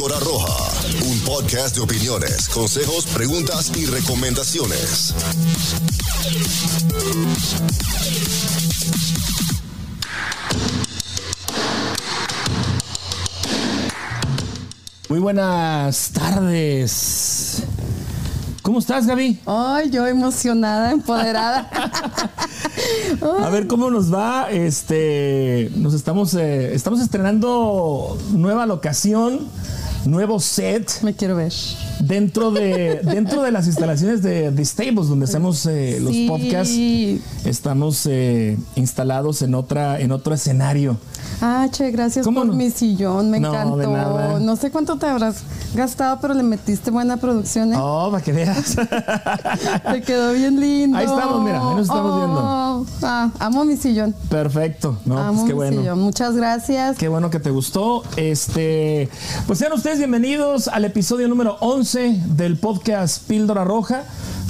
Píldora Roja, un podcast de opiniones, consejos, preguntas y recomendaciones. Muy buenas tardes. ¿Cómo estás, Gaby? Ay, yo emocionada, empoderada. A ver cómo nos va. Este, nos estamos, eh, estamos estrenando nueva locación, nuevo set. Me quiero ver. Dentro de, dentro de las instalaciones de The Stables, donde hacemos eh, los Sí. podcasts, estamos eh, instalados en otra, en otro escenario. Ah, che, gracias ¿Cómo por no? mi sillón, me No, encantó. No sé cuánto te habrás gastado, pero le metiste buena producción, ¿eh? Oh, para que veas. Te quedó bien lindo. Ahí estamos, mira, ahí nos estamos viendo. Oh, Ah, amo mi sillón. Perfecto. No, amo pues qué mi bueno. sillón. Muchas gracias. Qué bueno que te gustó. Este, pues sean ustedes bienvenidos al episodio número 11 del podcast Píldora Roja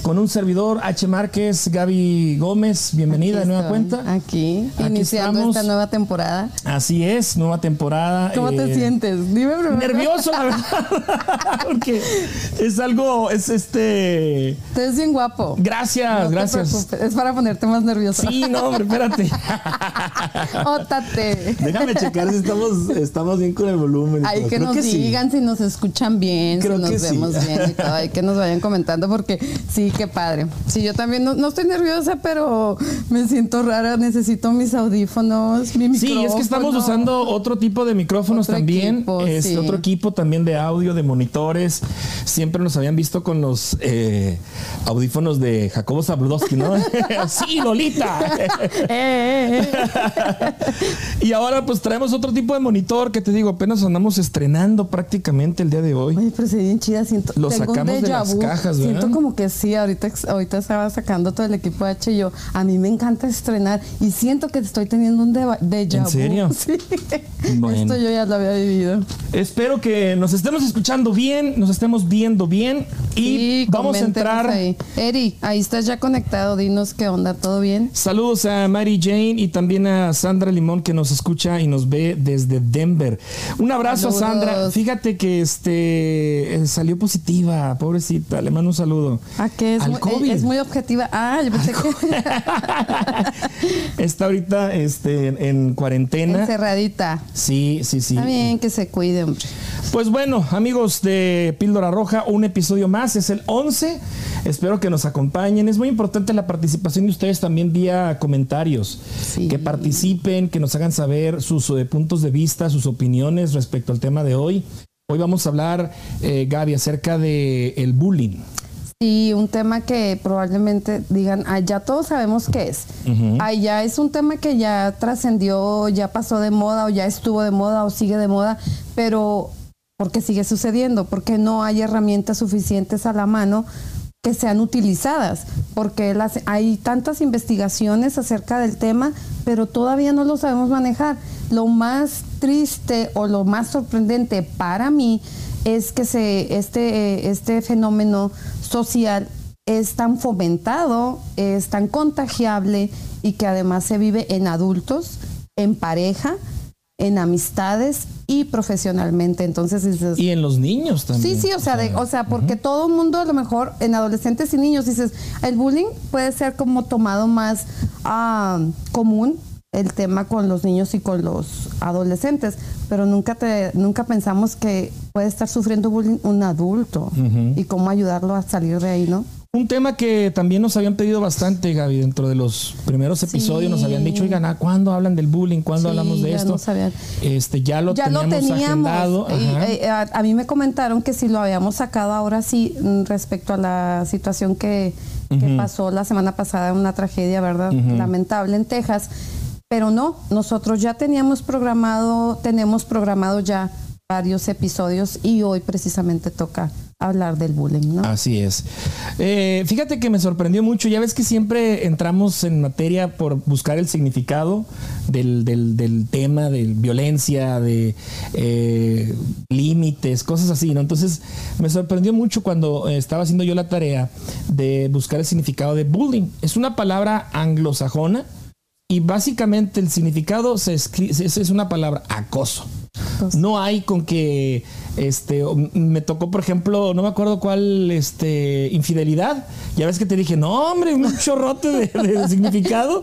con un servidor H Márquez, Gaby Gómez. Bienvenida de Aquí nueva estoy, cuenta. Aquí, Aquí iniciando estamos. esta nueva temporada. Así es, nueva temporada. ¿Cómo te eh, sientes? Dime primero. Nervioso, la verdad. Porque es algo, es este. Te ves bien guapo. Gracias, No te gracias. preocupes, Es para ponerte más nervioso. Sí, no, hombre, espérate. Ótate. Déjame checar si estamos, estamos bien con el volumen. Hay que Creo nos sí. digan si nos escuchan bien, Creo si nos que sí. vemos bien y todo. Hay que nos vayan comentando porque sí, qué padre. Sí, yo también no, no estoy nerviosa, pero me siento rara. Necesito mis audífonos, mi micrófono. Sí, es que estamos usando otro tipo de micrófonos Otro también. equipo, es sí. otro equipo también de audio, de monitores. Siempre nos habían visto con los eh, audífonos de Jacobo Zabludowski, ¿no? sí, Lolita. Eh, eh, y ahora pues traemos otro tipo de monitor que te digo, apenas andamos estrenando prácticamente el día de hoy. Oye, pero se bien chida. Siento, Lo sacamos de las cajas, ¿verdad? Siento como que sí, ahorita, ahorita estaba sacando todo el equipo H y yo. A mí me encanta estrenar y siento que estoy teniendo un déjà ¿En vu. serio? Sí. Bueno. Esto yo ya lo había vivido. Espero que nos estemos escuchando bien, nos estemos viendo bien y vamos a entrar. Ahí. Eri, ahí estás ya conectado. Dinos qué onda, ¿todo bien? Saludos a Mary Jane y también a Sandra Limón que nos escucha y nos ve desde Denver. Un abrazo a. Sandra. Fíjate que este eh, salió positiva, pobrecita. Le mando un saludo. Ah, que es, Al muy, COVID. es muy objetiva. Ah, yo pensé que Está ahorita este, en, en cuarentena. encerradita. Sí, sí, sí. Está bien que se cuide, hombre. Pues bueno, amigos de Píldora Roja, un episodio más, es el 11. Espero que nos acompañen. Es muy importante la participación de ustedes también vía comentarios. Sí. Que participen, que nos hagan saber sus eh, puntos de vista, sus opiniones respecto al tema de hoy. Hoy vamos a hablar, eh, Gaby, acerca de el bullying. Y un tema que probablemente digan, ah, ya todos sabemos qué es. Ah, ya es un tema que ya trascendió, ya pasó de moda o ya estuvo de moda o sigue de moda, pero ¿por qué sigue sucediendo? Porque no hay herramientas suficientes a la mano que sean utilizadas, porque las, hay tantas investigaciones acerca del tema, pero todavía no lo sabemos manejar. Lo más triste o lo más sorprendente para mí es que se, este, este fenómeno social es tan fomentado, es tan contagiable y que además se vive en adultos, en pareja, en amistades y profesionalmente. Entonces dices, Y en los niños también. Sí, sí, o sea, de- o sea, porque todo el mundo a lo mejor en adolescentes y niños dices, el bullying puede ser como tomado más ah, común el tema con los niños y con los adolescentes, pero nunca te nunca pensamos que puede estar sufriendo bullying un adulto y cómo ayudarlo a salir de ahí, ¿no? Un tema que también nos habían pedido bastante, Gaby, dentro de los primeros episodios nos habían dicho, oigan, ¿ah, ¿cuándo hablan del bullying? ¿Cuándo Sí, hablamos de ya esto? Este, ya lo ya lo teníamos, teníamos. agendado. Y, ajá. eh, a, a mí me comentaron que si lo habíamos sacado ahora sí mm, respecto a la situación que, pasó la semana pasada, una tragedia, ¿verdad? Lamentable en Texas. Pero no, nosotros ya teníamos programado, tenemos programado ya varios episodios y hoy precisamente toca hablar del bullying, ¿no? Así es. Eh, fíjate que me sorprendió mucho. Ya ves que siempre entramos en materia por buscar el significado del, del- del tema de violencia, de eh, límites, cosas así, ¿no? Entonces me sorprendió mucho cuando eh, estaba haciendo yo la tarea de buscar el significado de bullying. Es una palabra anglosajona y básicamente el significado se es, una palabra acoso. No hay con que este me tocó, por ejemplo, no me acuerdo cuál este infidelidad. Ya ves que te dije, "No, hombre, un chorrote de, de significado."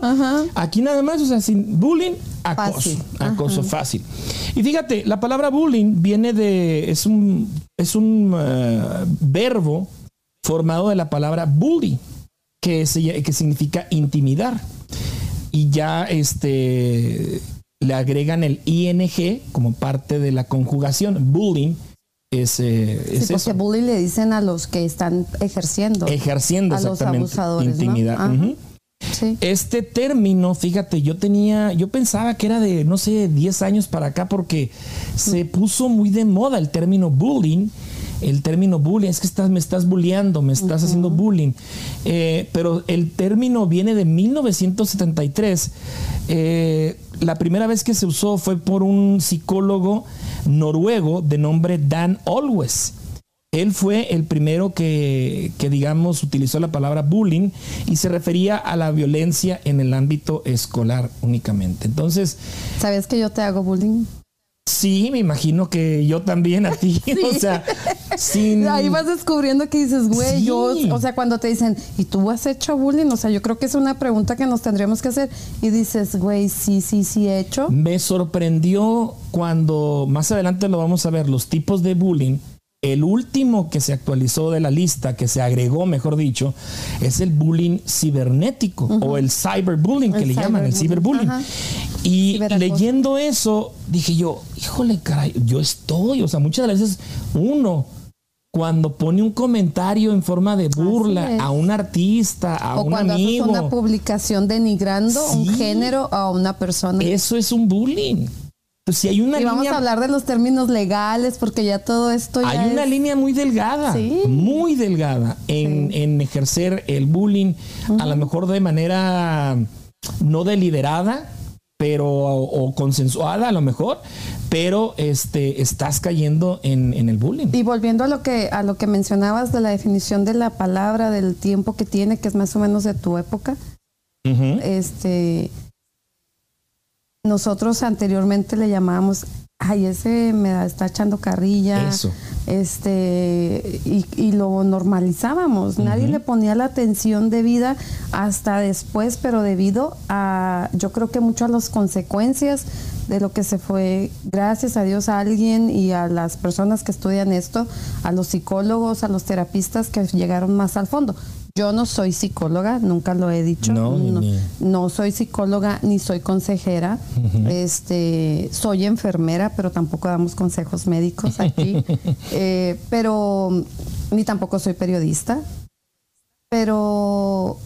Aquí nada más, o sea, sin bullying, acoso, Fácil. acoso fácil. Y fíjate, la palabra bullying viene de es un es un eh, verbo formado de la palabra bully, que, se- que significa intimidar. Y ya este le agregan el ing como parte de la conjugación. Bullying es, eh, Sí, es porque eso. bully le dicen a los que están ejerciendo. Ejerciendo a los abusadores, ¿no? intimidad. Sí. Este término, fíjate, yo tenía, yo pensaba que era de, no sé, 10 años para acá porque se puso muy de moda el término bullying. El término bullying, es que estás, me estás bulleando, me estás haciendo bullying. Eh, pero el término viene de 1973. Eh, la primera vez que se usó fue por un psicólogo noruego de nombre Dan Always. Él fue el primero que, que, digamos, utilizó la palabra bullying y se refería a la violencia en el ámbito escolar únicamente. Entonces, ¿Sabes que yo te hago bullying? Sí, me imagino que yo también a ti. O sea, sin. Ahí vas descubriendo que dices, güey, Sí. yo, o sea, cuando te dicen, ¿y tú has hecho bullying? O sea, yo creo que es una pregunta que nos tendríamos que hacer. Y dices, güey, sí, sí, sí he hecho. Me sorprendió cuando más adelante lo vamos a ver, los tipos de bullying. El último que se actualizó de la lista, que se agregó, mejor dicho, es el bullying cibernético o el cyberbullying que El le llaman, el cyberbullying, ciberbullying. ajá. Y Ciberacoso. leyendo eso, dije yo, híjole, caray, yo estoy, o sea, muchas de las veces uno cuando pone un comentario en forma de burla a un artista, a o un cuando amigo, haces una publicación denigrando un género a una persona. eso es un bullying. Si hay una y vamos a hablar de los términos legales porque ya todo esto ya Hay una línea muy delgada, Sí. muy delgada en, en ejercer el bullying, a lo mejor de manera no deliberada, pero o, consensuada a lo mejor, pero este estás cayendo en, en el bullying. Y volviendo a lo que a lo que mencionabas de la definición de la palabra, del tiempo que tiene, que es más o menos de tu época, este nosotros anteriormente le llamábamos ay ese me da- está echando carrilla Eso. este y, y lo normalizábamos. Nadie le ponía la atención debida hasta después pero debido a yo creo que mucho a las consecuencias de lo que se fue gracias a Dios a alguien y a las personas que estudian esto a los psicólogos a los terapistas que llegaron más al fondo yo no soy psicóloga nunca lo he dicho No, ni- no soy psicóloga ni soy consejera. Este, soy enfermera, pero tampoco damos consejos médicos aquí. Eh, pero ni tampoco soy periodista. Pero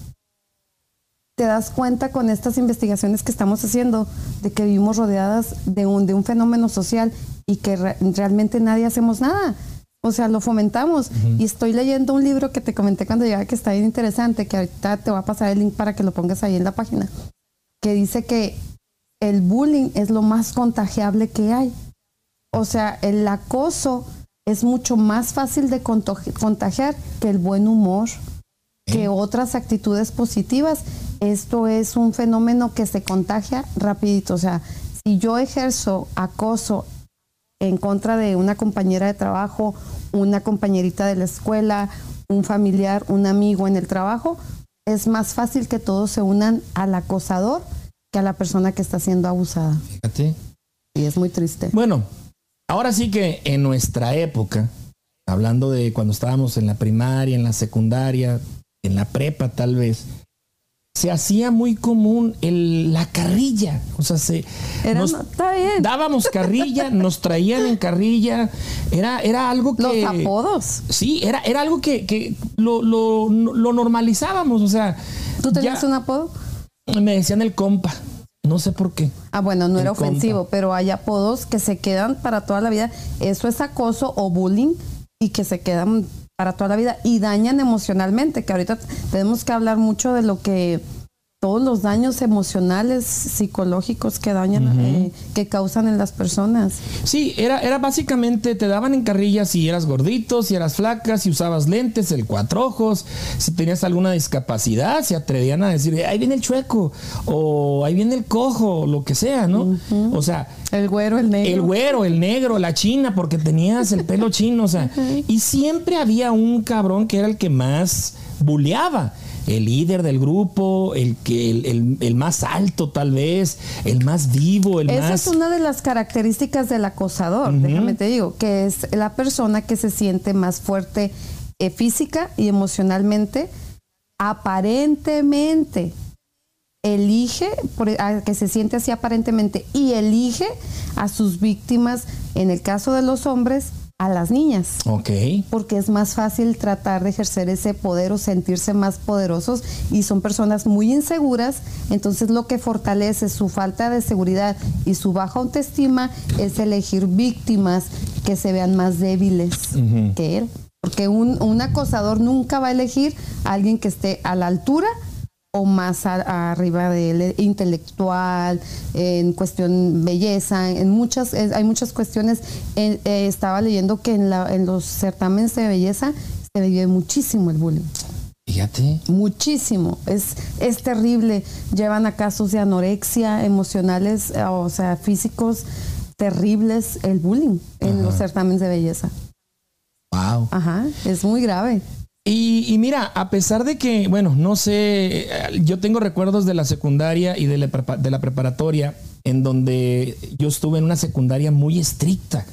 te das cuenta con estas investigaciones que estamos haciendo de que vivimos rodeadas de un, de un fenómeno social y que re- realmente nadie hacemos nada. O sea, lo fomentamos. Y estoy leyendo un libro que te comenté cuando llegaba que está bien interesante, que ahorita te voy a pasar el link para que lo pongas ahí en la página, que dice que el bullying es lo más contagiable que hay. O sea, el acoso es mucho más fácil de contagiar que el buen humor, que otras actitudes positivas. Esto es un fenómeno que se contagia rapidito. O sea, si yo ejerzo acoso en contra de una compañera de trabajo, una compañerita de la escuela, un familiar, un amigo en el trabajo, es más fácil que todos se unan al acosador que a la persona que está siendo abusada. Fíjate. Y es muy triste. Bueno, ahora sí que en nuestra época, hablando de cuando estábamos en la primaria, en la secundaria, en la prepa tal vez, se hacía muy común el, la carrilla. O sea, se Era- nos está bien. dábamos carrilla, nos traían en carrilla. Era, era algo Los que. apodos. Sí, era, era algo que, que lo, lo, lo normalizábamos. O sea, ¿Tú tenías ya un apodo? me decían el compa. No sé por qué. Ah, bueno, no El era ofensivo, compa. pero hay apodos que se quedan para toda la vida. Eso es acoso o bullying y que se quedan para toda la vida y dañan emocionalmente, que ahorita tenemos que hablar mucho de lo que todos los daños emocionales, psicológicos que dañan, eh, que causan en las personas. Sí, era, era básicamente, te daban en carrilla si eras gordito, si eras flaca, si usabas lentes, el cuatro ojos, si tenías alguna discapacidad, se atrevían a decir, ahí viene el chueco, o ahí viene el cojo, lo que sea, ¿no? O sea... El güero, el negro. El güero, el negro, la china, porque tenías el pelo chino, o sea. Y siempre había un cabrón que era el que más buleaba el líder del grupo, el que el, más alto tal vez, el más vivo, el Esa más... es una de las características del acosador, déjame te digo, que es la persona que se siente más fuerte eh, física y emocionalmente, aparentemente elige, que se siente así aparentemente, y elige a sus víctimas, en el caso de los hombres, a las niñas. Ok. Porque es más fácil tratar de ejercer ese poder o sentirse más poderosos y son personas muy inseguras, entonces lo que fortalece su falta de seguridad y su baja autoestima es elegir víctimas que se vean más débiles que él. Porque un, un acosador nunca va a elegir a alguien que esté a la altura o más arriba de intelectual, en cuestión belleza, en muchas, hay muchas cuestiones. Eh, estaba leyendo que en, la, en los certámenes de belleza se vive muchísimo el bullying. Fíjate. Muchísimo. Es, es terrible. Llevan a casos de anorexia emocionales, eh, o sea, físicos terribles, el bullying en los certámenes de belleza. Wow. Ajá, es muy grave. Y, mira, a pesar de que, bueno, no sé, yo tengo recuerdos de la secundaria y de la, de la preparatoria en donde yo estuve en una secundaria muy estricta.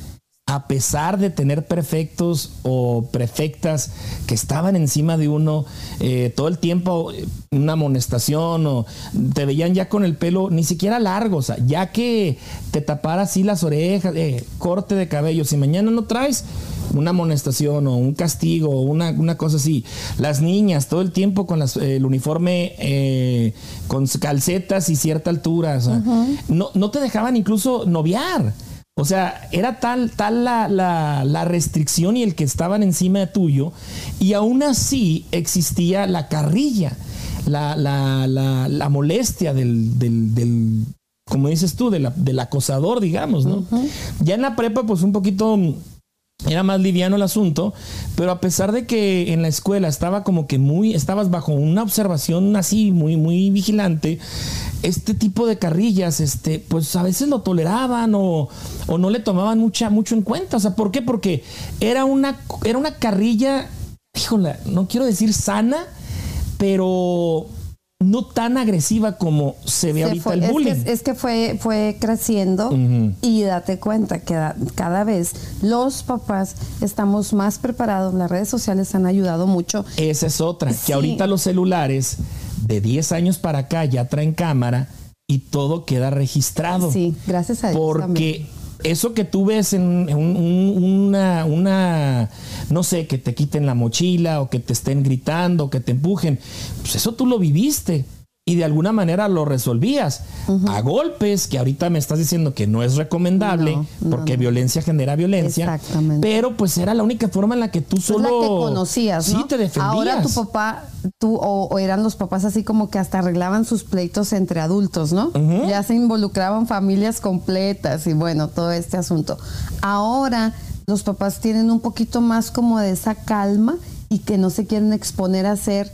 A pesar de tener prefectos o prefectas que estaban encima de uno eh, todo el tiempo, una amonestación o te veían ya con el pelo ni siquiera largo, o sea, ya que te tapara así las orejas, eh, corte de cabello, si mañana no traes una amonestación o un castigo o una, una cosa así, las niñas todo el tiempo con las, el uniforme eh, con calcetas y cierta altura, o sea, no, no te dejaban incluso noviar. O sea, era tal, tal la, restricción y el que estaban encima de tuyo, y aún así existía la carrilla, la, la molestia del, del, como dices tú, del acosador, digamos, ¿no? Ya en la prepa, pues un poquito era más liviano el asunto, pero a pesar de que en la escuela estaba como que muy, estabas bajo una observación así, muy, muy vigilante, este tipo de carrillas, este, pues a veces lo toleraban o, o no le tomaban mucha, mucho en cuenta. O sea, ¿por qué? Porque era una, era una carrilla, híjole, no quiero decir sana, pero no tan agresiva como se ve ahorita el bullying. Es que, fue, fue creciendo y date cuenta que cada vez los papás estamos más preparados, las redes sociales han ayudado mucho. Esa es otra, que ahorita los celulares de 10 años para acá ya traen cámara y todo queda registrado. Sí, gracias a Dios. Porque eso que tú ves en, una, una, no sé, que te quiten la mochila o que te estén gritando que te empujen, pues eso tú lo viviste y de alguna manera lo resolvías a golpes, que ahorita me estás diciendo que no es recomendable porque violencia genera violencia. Exactamente. Pero pues era la única forma en la que tú solo... la que conocías, Sí, te defendías. Ahora tu papá, tú o, eran los papás así como que hasta arreglaban sus pleitos entre adultos, ¿no? Ya se involucraban familias completas y bueno, todo este asunto. Ahora los papás tienen un poquito más como de esa calma y que no se quieren exponer a ser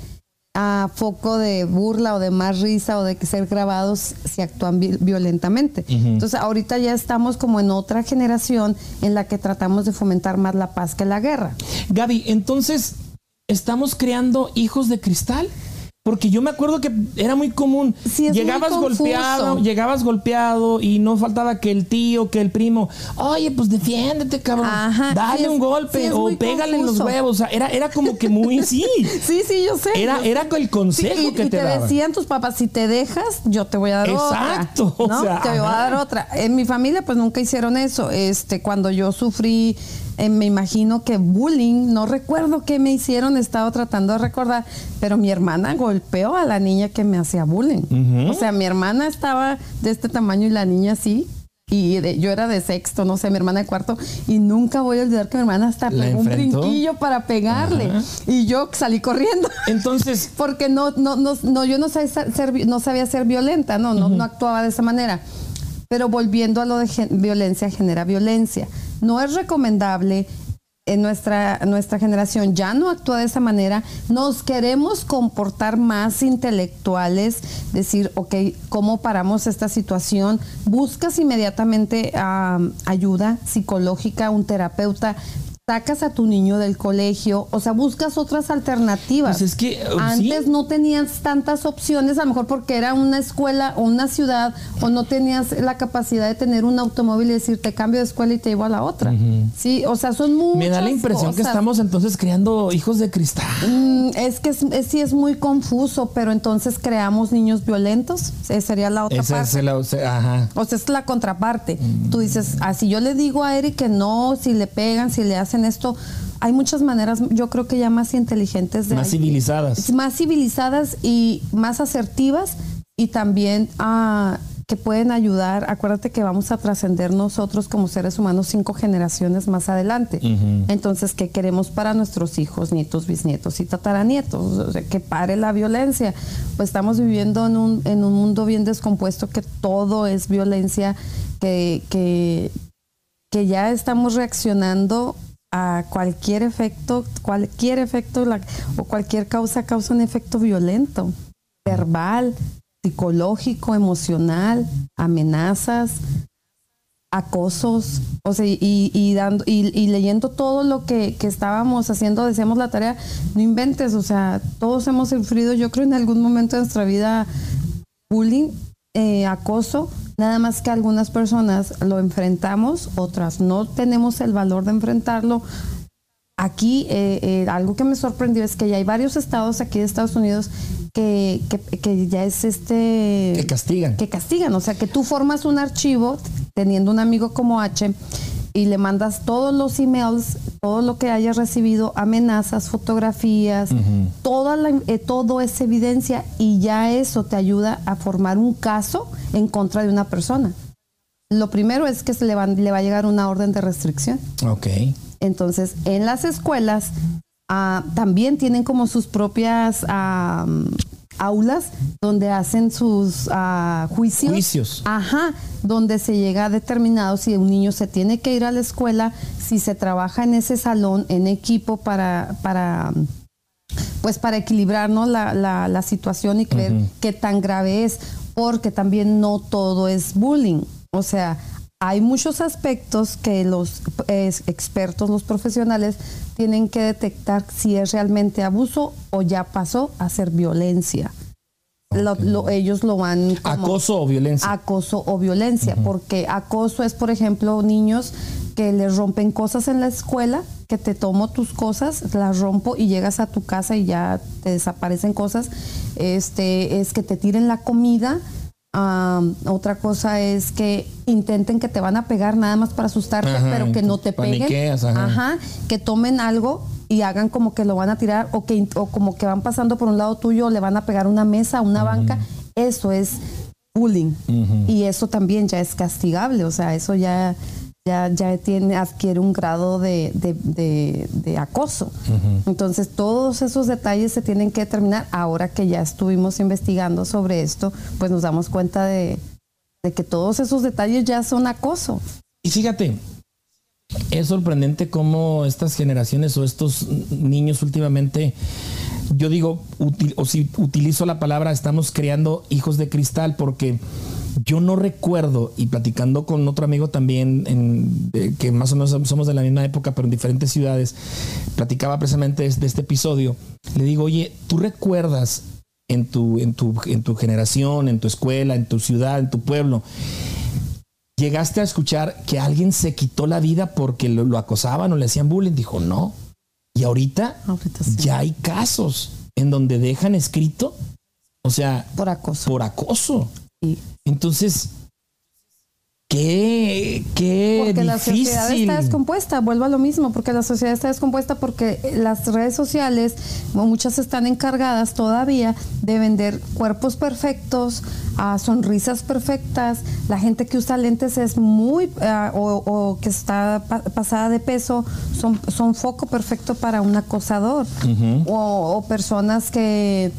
a foco de burla o de más risa o de que ser grabados si actúan violentamente. Entonces ahorita ya estamos como en otra generación en la que tratamos de fomentar más la paz que la guerra. Gaby, entonces, ¿estamos creando hijos de cristal? Porque yo me acuerdo que era muy común. llegabas golpeado, llegabas golpeado y no faltaba que el tío, que el primo, oye, pues defiéndete, cabrón. Dale un golpe o pégale en los huevos. era, era como que muy, sí. sí, sí, yo sé. Era, era el consejo que te, te decían tus papás, si te dejas, yo te voy a dar Exacto, otra. Exacto. te voy a dar otra. En mi familia, pues nunca hicieron eso. Este, cuando yo sufrí eh, me imagino que bullying, no recuerdo qué me hicieron, he estado tratando de recordar, pero mi hermana golpeó a la niña que me hacía bullying. O sea, mi hermana estaba de este tamaño y la niña sí. y de- yo era de sexto, no sé, mi hermana de cuarto, y nunca voy a olvidar que mi hermana hasta ¿La pegó un brinquillo para pegarle. Ajá. Y yo salí corriendo. Entonces, Porque no, no, no, no, yo no sabía ser, no sabía ser violenta, no, no, no actuaba de esa manera. Pero volviendo a lo de gen- violencia, genera violencia. No es recomendable en nuestra, nuestra generación ya no actúa de esa manera. Nos queremos comportar más intelectuales, decir, ok, ¿cómo paramos esta situación? Buscas inmediatamente ah, ayuda psicológica, un terapeuta. Sacas a tu niño del colegio, o sea, buscas otras alternativas. Pues es que, uh, Antes sí. no tenías tantas opciones, a lo mejor porque era una escuela o una ciudad, o no tenías la capacidad de tener un automóvil y decir, te cambio de escuela y te llevo a la otra. Sí, o sea, son muchas me da la impresión que estamos entonces creando hijos de cristal. Mm, es que es, es- sí es muy confuso, pero entonces creamos niños violentos, sería la otra Esa parte. es la, o sea, ajá. O sea, es la contraparte. Tú dices, así yo le digo a Eric que no, si le pegan, si le hacen esto, hay muchas maneras, yo creo que ya más inteligentes de Más civilizadas. más civilizadas y más asertivas y también ah, que pueden ayudar. Acuérdate que vamos a trascender nosotros como seres humanos cinco generaciones más adelante. Entonces, ¿qué queremos para nuestros hijos, nietos, bisnietos y tataranietos? O sea, que pare la violencia. Pues estamos viviendo en un, en un mundo bien descompuesto que todo es violencia, que, que, que ya estamos reaccionando a cualquier efecto, cualquier efecto la- o cualquier causa causa un efecto violento, verbal, psicológico, emocional, amenazas, acosos, o sea, y, y dando y, y leyendo todo lo que, que estábamos haciendo, decíamos la tarea, no inventes, o sea, todos hemos sufrido, yo creo en algún momento de nuestra vida bullying, eh, acoso, nada más que algunas personas lo enfrentamos, otras no tenemos el valor de enfrentarlo. Aquí eh, eh, algo que me sorprendió es que ya hay varios estados aquí de Estados Unidos que, que, que ya es este Que castigan. que castigan, o sea que tú formas un archivo teniendo un amigo como H y le mandas todos los emails, todo lo que hayas recibido, amenazas, fotografías, toda la, eh, todo es evidencia y ya eso te ayuda a formar un caso en contra de una persona. Lo primero es que se le, va, le va a llegar una orden de restricción. Ok. Entonces, en las escuelas ah, también tienen como sus propias ah, aulas donde hacen sus ah, juicios. Juicios. Ajá, donde se llega a determinado si un niño se tiene que ir a la escuela, si se trabaja en ese salón en equipo para, para pues para equilibrar ¿no? la, la- la situación y ver qué tan grave es, porque también no todo es bullying. O sea, hay muchos aspectos que los eh, expertos, los profesionales, tienen que detectar si es realmente abuso o ya pasó a ser violencia. Lo- lo- ellos lo van como Acoso o violencia. acoso o violencia, porque acoso es, por ejemplo, niños que les rompen cosas en la escuela, que te tomo tus cosas, las rompo y llegas a tu casa y ya te desaparecen cosas. Este es que te tiren la comida. Am, otra cosa es que intenten que te van a pegar nada más para asustarte, Ajá, pero que no te peguen. ajá. Ajá, que tomen algo y hagan como que lo van a tirar o que o como que van pasando por un lado tuyo, le van a pegar una mesa, una banca. Eso es bullying y eso también ya es castigable, o sea, eso ya ya, ya tiene, adquiere un grado de, de- de- de acoso. Entonces, todos esos detalles se tienen que determinar. Ahora que ya estuvimos investigando sobre esto, pues nos damos cuenta de, de que todos esos detalles ya son acoso. Y fíjate, es sorprendente cómo estas generaciones o estos niños últimamente, yo digo, util- o si utilizo la palabra, estamos creando hijos de cristal porque yo no recuerdo, y platicando con otro amigo también, en- que más o menos somos de la misma época, pero en diferentes ciudades, platicaba precisamente de, de este episodio, le digo, oye, ¿tú recuerdas en tu, en, tu, en tu generación, en tu escuela, en tu ciudad, en tu pueblo, ¿Llegaste a escuchar que alguien se quitó la vida porque lo, lo acosaban o le hacían bullying? Dijo, no. Y ahorita Ahorita sí. ya hay casos en donde dejan escrito, o sea, Por acoso. por acoso. Entonces, Qué, qué Porque la sociedad está descompuesta, vuelvo a lo mismo, porque la sociedad está descompuesta porque las redes sociales, muchas están encargadas todavía de vender cuerpos perfectos, a sonrisas perfectas, la gente que usa lentes es muy, ah, o, o que está pa- pasada de peso, son, son foco perfecto para un acosador, o, o personas que...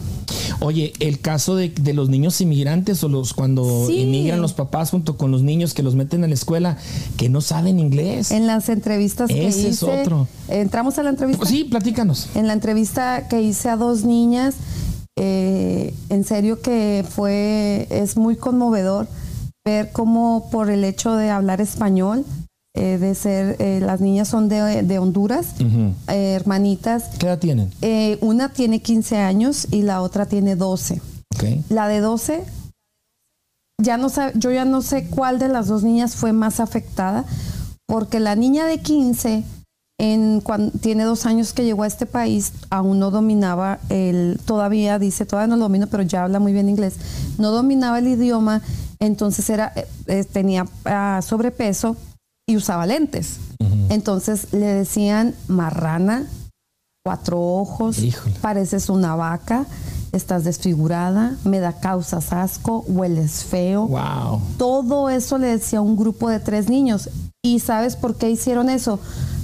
Oye, el caso de, de los niños inmigrantes o los cuando Sí. inmigran los papás junto con los niños que los meten a la escuela que no saben inglés. En las entrevistas que Ese hice, es otro. entramos a la entrevista. Sí, platícanos. En la entrevista que hice a dos niñas, eh, en serio que fue, es muy conmovedor ver cómo por el hecho de hablar español, eh, de ser, eh, las niñas son de, de Honduras, eh, hermanitas, ¿Qué edad tienen? una tiene 15 años y la otra tiene 12. Ok. La de 12, ya no sab- yo ya no sé cuál de las dos niñas fue más afectada, porque la niña de 15, en, cuan- tiene dos años que llegó a este país, aún no dominaba el, todavía dice, todavía no lo domino, pero ya habla muy bien inglés, no dominaba el idioma, entonces era, tenía ah, sobrepeso y usaba lentes. Entonces le decían marrana, cuatro ojos, Híjole. pareces una vaca, estás desfigurada, me da causas asco, hueles feo. Wow. Todo eso le decía un grupo de tres niños. ¿Y sabes por qué hicieron eso?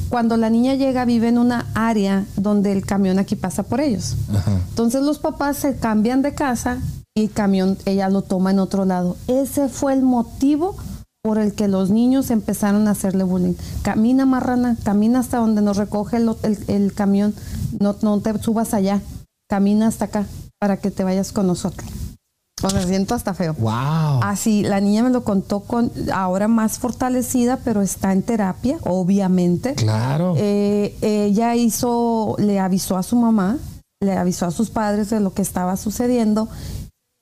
Cuando la niña llega vive en una área donde el camión aquí pasa por ellos. Ajá. Entonces los papás se cambian de casa y el camión ella lo toma en otro lado. Ese fue el motivo por el que los niños empezaron a hacerle bullying. Camina marrana, camina hasta donde nos recoge el, el- el camión, no, no te subas allá, camina hasta acá para que te vayas con nosotros. O sea, siento hasta feo. Wow. Así, la niña me lo contó con ahora más fortalecida, pero está en terapia, obviamente. Claro. Eh, ella hizo, le avisó a su mamá, le avisó a sus padres de lo que estaba sucediendo.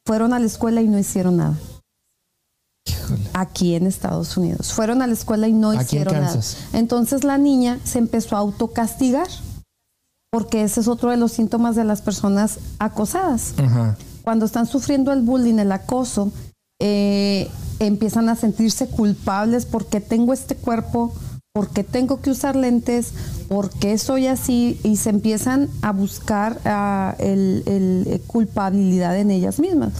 Fueron a la escuela y no hicieron nada. Aquí en Estados Unidos. Fueron a la escuela y no Aquí en hicieron nada. Entonces la niña se empezó a autocastigar, porque ese es otro de los síntomas de las personas acosadas Ajá. cuando están sufriendo el bullying, el acoso, eh, empiezan a sentirse culpables porque tengo este cuerpo, porque tengo que usar lentes, porque soy así, y se empiezan a buscar el, el, culpabilidad en ellas mismas.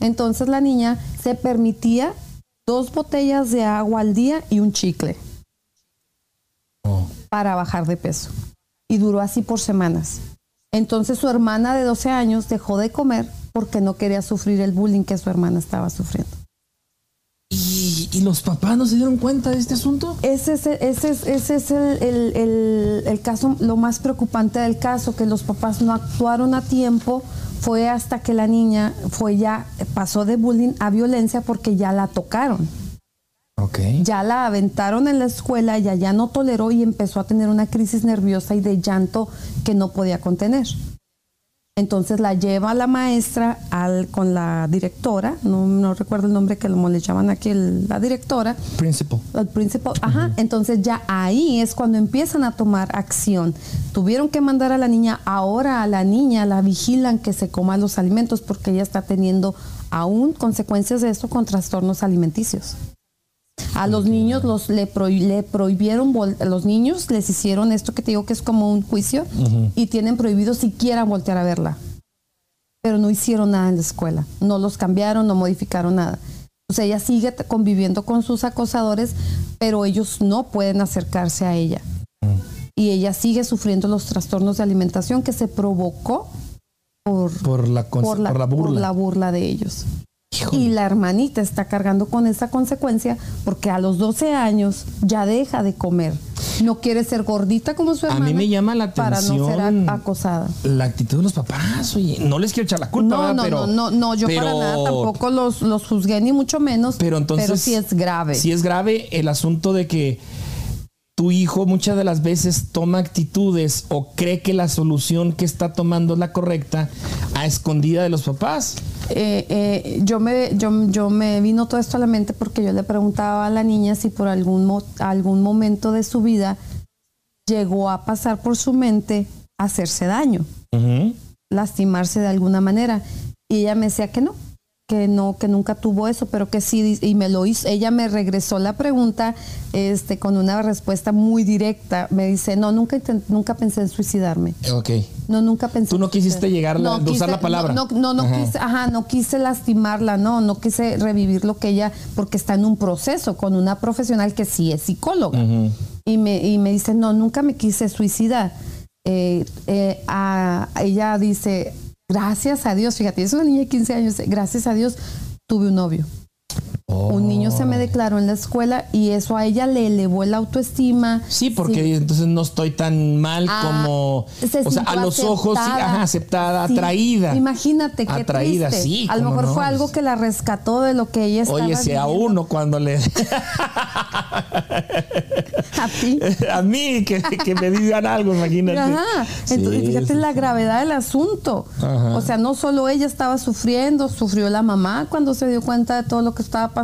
Entonces la niña se permitía dos botellas de agua al día y un chicle Oh. para bajar de peso. Y duró así por semanas. Entonces su hermana de 12 años dejó de comer porque no quería sufrir el bullying que su hermana estaba sufriendo. ¿Y, y los papás no se dieron cuenta de este asunto? Ese es, ese es, ese es el, el- el- el caso, lo más preocupante del caso, que los papás no actuaron a tiempo. Fue hasta que la niña fue ya, pasó de bullying a violencia porque ya la tocaron. Ya la aventaron en la escuela, ella ya no toleró y empezó a tener una crisis nerviosa y de llanto que no podía contener. Entonces la lleva la maestra al, con la directora, no, no recuerdo el nombre que como le llaman aquí, el- la directora, Principal. el principal, ajá, entonces ya ahí es cuando empiezan a tomar acción. Tuvieron que mandar a la niña, ahora a la niña la vigilan que se coma los alimentos porque ella está teniendo aún consecuencias de esto con trastornos alimenticios. A los niños los le, prohi- le prohibieron, a los niños les hicieron esto que te digo que es como un juicio y tienen prohibido siquiera voltear a verla. Pero no hicieron nada en la escuela, no los cambiaron, no modificaron nada. O sea, ella sigue conviviendo con sus acosadores, pero ellos no pueden acercarse a ella. Y ella sigue sufriendo los trastornos de alimentación que se provocó por, Por la, cons- por la, por la burla. por la burla de ellos. Híjole. Y la hermanita está cargando con esa consecuencia porque a los 12 años ya deja de comer. No quiere ser gordita como su A hermana. mí me llama la Para no ser atención a- acosada. La actitud de los papás, oye, no les quiero echar la culpa, No, ¿verdad? no, pero, no, no, no, yo para pero- nada tampoco los, los juzgué ni mucho menos. Pero entonces. sí es grave. Sí es grave el asunto de que tu hijo muchas de las veces toma actitudes o cree que la solución que está tomando es la correcta a escondida de los papás. Eh, eh, yo, me, yo, yo me vino todo esto a la mente porque yo le preguntaba a la niña si por algún, mo- algún momento de su vida llegó a pasar por su mente hacerse daño, lastimarse de alguna manera. Y ella me decía que no, que no, que nunca tuvo eso, pero que sí, y me lo hizo, ella me regresó la pregunta este, con una respuesta muy directa. Me dice, no, nunca, nunca pensé en suicidarme. Ok. No, nunca pensé. Tú no quisiste llegar a usar la palabra. No, no, no, Ajá. quise, ajá, no quise lastimarla, no, no quise revivir lo que ella, porque está en un proceso con una profesional que sí es psicóloga. Y, me, y me dice, no, nunca me quise suicidar. Eh, eh, a- ella dice, gracias a Dios, fíjate, es una niña de 15 años, gracias a Dios tuve un novio. Un niño se me declaró en la escuela y eso a ella le elevó la autoestima. Sí, porque entonces no estoy tan mal Ah, como. se O sea, a los ojos, sí, aceptada. ajá, aceptada, Sí. atraída. Imagínate qué Atraída, triste. sí, A lo mejor no, fue algo que la rescató de lo que ella estaba Oye, si a uno cuando le. A ti. a mí, que, que me digan algo, imagínate. Ajá. Entonces, fíjate la gravedad del asunto. Ajá. O sea, no solo ella estaba sufriendo, sufrió la mamá cuando se dio cuenta de todo lo que estaba pasando,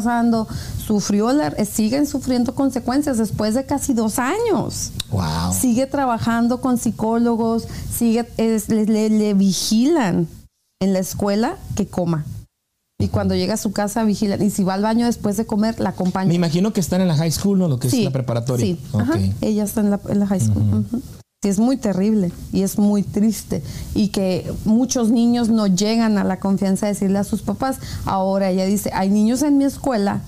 sufrió, la, eh, siguen sufriendo consecuencias después de casi dos años. Wow. Sigue trabajando con psicólogos, sigue, es- le, le- le vigilan en la escuela que coma. Y cuando llega a su casa vigilan. Y si va al baño después de comer, la acompañan. Me imagino que están en la high school, ¿no? Lo que es la preparatoria. Sí, Ok. ajá, ella está en la, en la high school. ujú. Sí, es muy terrible y es muy triste. Y que muchos niños no llegan a la confianza de decirle a sus papás. Ahora ella dice, hay niños en mi escuela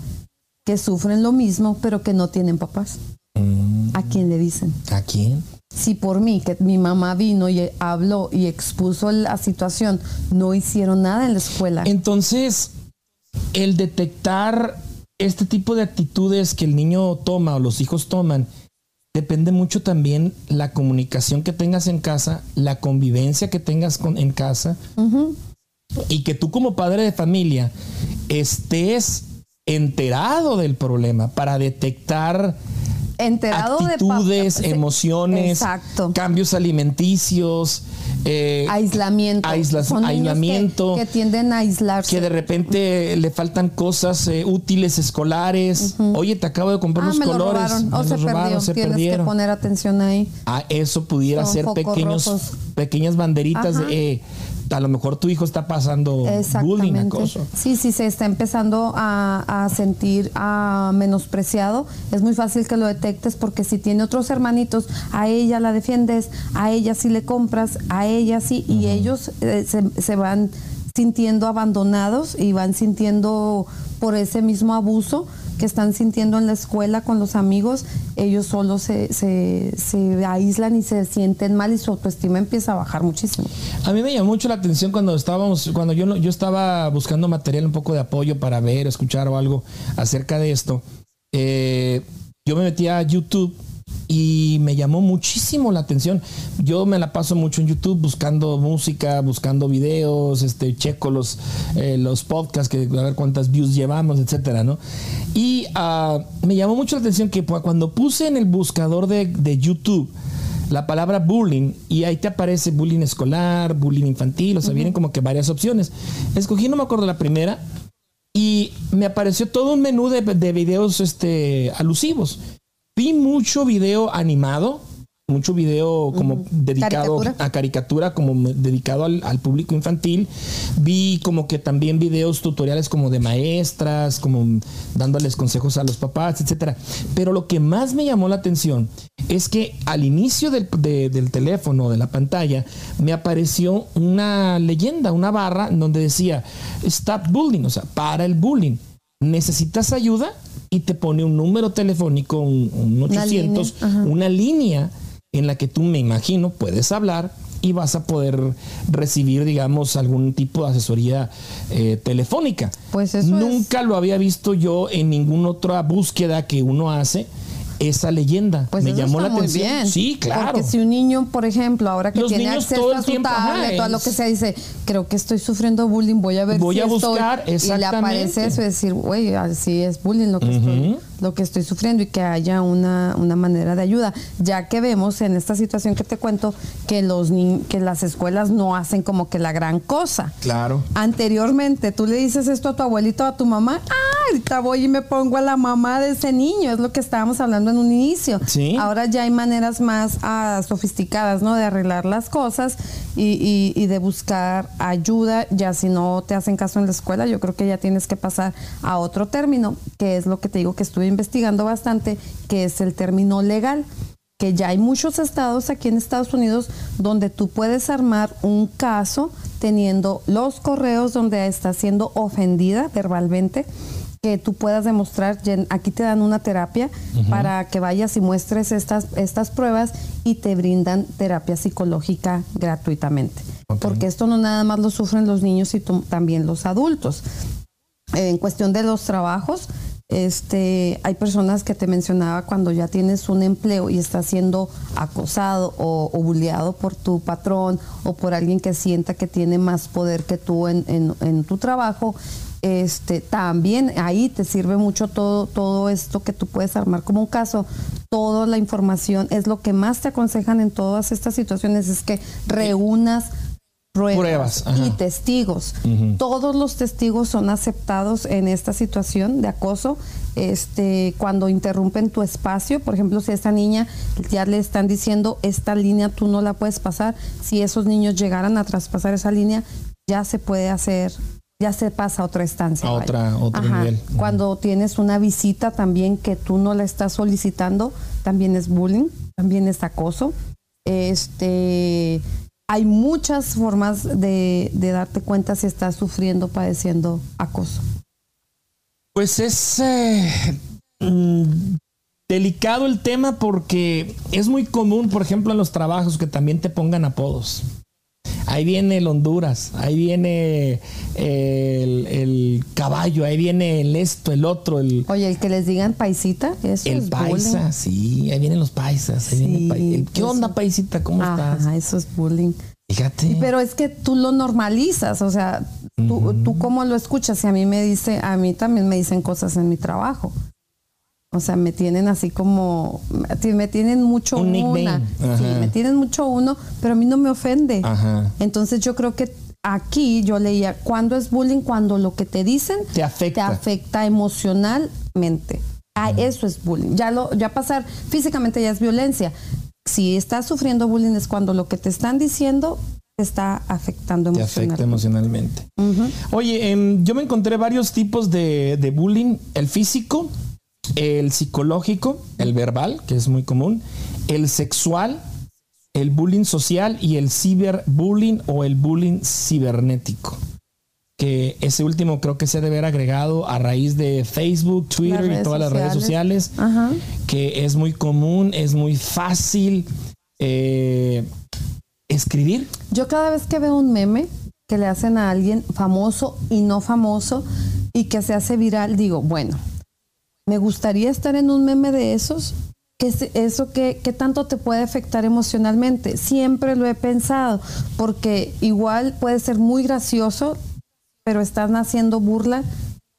que sufren lo mismo, pero que no tienen papás. Mm, ¿A quién le dicen? ¿A quién? Si por mí, que mi mamá vino y habló y expuso la situación, no hicieron nada en la escuela. Entonces, el detectar este tipo de actitudes que el niño toma o los hijos toman, depende mucho también la comunicación que tengas en casa, la convivencia que tengas con, en casa y que tú como padre de familia estés enterado del problema para detectar Enterado de actitudes, sí, emociones, Exacto. cambios alimenticios, eh, aislamiento. aisla- Son niños que- aislamiento. Que, tienden a aislarse. que de repente le faltan cosas eh, útiles escolares. Oye, te acabo de comprar ah, unos me lo colores. robaron. O me se robaron, perdió. se Tienes perdieron. que poner atención ahí. Ah, eso pudiera Son ser pequeños, rojos. pequeñas banderitas Ajá. de eh, a lo mejor tu hijo está pasando bullying, acoso. Sí, sí, se está empezando a, a sentir ah, menospreciado. Es muy fácil que lo detectes porque si tiene otros hermanitos, a ella la defiendes, a ella sí le compras, a ella sí, y ellos eh, se, se van sintiendo abandonados y van sintiendo por ese mismo abuso que están sintiendo en la escuela con los amigos, ellos solo se, se, se aíslan y se sienten mal y su autoestima empieza a bajar muchísimo. A mí me llamó mucho la atención cuando estábamos, cuando yo, yo estaba buscando material, un poco de apoyo para ver, escuchar o algo acerca de esto. Eh, yo me metí a YouTube y me llamó muchísimo la atención. Yo me la paso mucho en YouTube buscando música, buscando videos, este, checo los, eh, los podcasts, que, a ver cuántas views llevamos, etcétera, ¿no? Y ah, me llamó mucho la atención que cuando puse en el buscador de, de YouTube la palabra bullying y ahí te aparece bullying escolar, bullying infantil, o sea, vienen como que varias opciones. Escogí, no me acuerdo la primera, y me apareció todo un menú de, de videos este, alusivos. Vi mucho video animado, mucho video como dedicado Caricatura. a caricatura, como dedicado al, al público infantil. Vi como que también videos tutoriales como de maestras, como dándoles consejos a los papás, etcétera. Pero lo que más me llamó la atención es que al inicio del, de- del teléfono, de la pantalla, me apareció una leyenda, una barra donde decía Stop Bullying, o sea, para el bullying. ¿Necesitas ayuda? Y te pone un número telefónico, un, un Una 800, línea, ajá. una línea en la que tú me imagino puedes hablar y vas a poder recibir, digamos, algún tipo de asesoría eh, telefónica. Pues eso Nunca lo había visto yo en ninguna otra búsqueda que uno hace esa leyenda. Pues me eso llamó está la muy atención. bien. Sí, claro. Porque si un niño, por ejemplo, ahora que Los tiene acceso todo a su tiempo, ajá, tablet, a lo es- que sea, dice, creo que estoy sufriendo bullying, voy a ver Voy si a estoy". buscar, Y le exactamente. aparece eso y decir, güey, así es bullying lo que, estoy, lo que estoy sufriendo y que haya una, una manera de ayuda. Ya que vemos en esta situación que te cuento que, los ni- que las escuelas no hacen como que la gran cosa. Claro. Anteriormente, tú le dices esto a tu abuelito o a tu mamá, ahorita voy y me pongo a la mamá de ese niño, es lo que estábamos hablando en un inicio. Sí. Ahora ya hay maneras más ah, sofisticadas, ¿no? De arreglar las cosas y, y- y de buscar ayuda, ya si no te hacen caso en la escuela, yo creo que ya tienes que pasar a otro término, que es lo que te digo que estuve investigando bastante, que es el término legal que ya hay muchos estados aquí en Estados Unidos donde tú puedes armar un caso teniendo los correos donde está siendo ofendida verbalmente, que tú puedas demostrar, aquí te dan una terapia para que vayas y muestres estas, estas pruebas y te brindan terapia psicológica gratuitamente. Porque esto no nada más lo sufren los niños, sino también los adultos. En cuestión de los trabajos, este, hay personas que te mencionaba cuando ya tienes un empleo y estás siendo acosado o, o bulleado por tu patrón o por alguien que sienta que tiene más poder que tú en, en- en tu trabajo. Este, también ahí te sirve mucho todo, todo esto que tú puedes armar como un caso. Toda la información es lo que más te aconsejan en todas estas situaciones, es que reúnas pruebas, y testigos. Todos los testigos son aceptados en esta situación de acoso. Este, cuando interrumpen tu espacio, por ejemplo, si a esta niña ya le están diciendo esta línea tú no la puedes pasar, si esos niños llegaran a traspasar esa línea, ya se puede hacer, ya se pasa a otra estancia. A otra- otro nivel. Cuando tienes una visita también que tú no la estás solicitando, también es bullying, también es acoso. Este, hay muchas formas de, darte cuenta si estás sufriendo, padeciendo acoso. Pues es eh, mm, delicado el tema porque es muy común, por ejemplo, en los trabajos que también te pongan apodos. Ahí viene el Honduras, ahí viene el, el caballo, ahí viene el esto, el otro, el, Oye, el que les digan paisita, eso el es paisa, bullying. sí, ahí vienen los paisas. ahí viene el Sí, pa- el- ¿Qué eso. onda, paisita? ¿Cómo estás? Eso es bullying. Fíjate. Pero es que tú lo normalizas, o sea, tú, tú cómo lo escuchas y a mí me dice, a mí también me dicen cosas en mi trabajo. O sea, me tienen así como, me tienen mucho Un una. Sí, me tienen mucho uno, pero a mí no me ofende. Ajá. Entonces yo creo que aquí yo leía, ¿cuándo es bullying? Cuando lo que te dicen Te afecta. te afecta emocionalmente. Ah, eso es bullying. Ya lo, ya pasar físicamente ya es violencia. Si estás sufriendo bullying es cuando lo que te están diciendo te está afectando Te afecta emocionalmente. emocionalmente. Oye, em, yo me encontré varios tipos de, de bullying. El físico, el psicológico, el verbal, que es muy común, el sexual, el bullying social y el ciberbullying o el bullying cibernético. Que ese último creo que se debe haber agregado a raíz de Facebook, Twitter y todas las redes sociales, Ajá. que es muy común, es muy fácil eh, escribir. Yo cada vez que veo un meme que le hacen a alguien famoso y no famoso y que se hace viral, digo, bueno, me gustaría estar en un meme de esos. que es- ¿Eso qué, qué tanto te puede afectar emocionalmente? Siempre lo he pensado, porque igual puede ser muy gracioso, pero están haciendo burla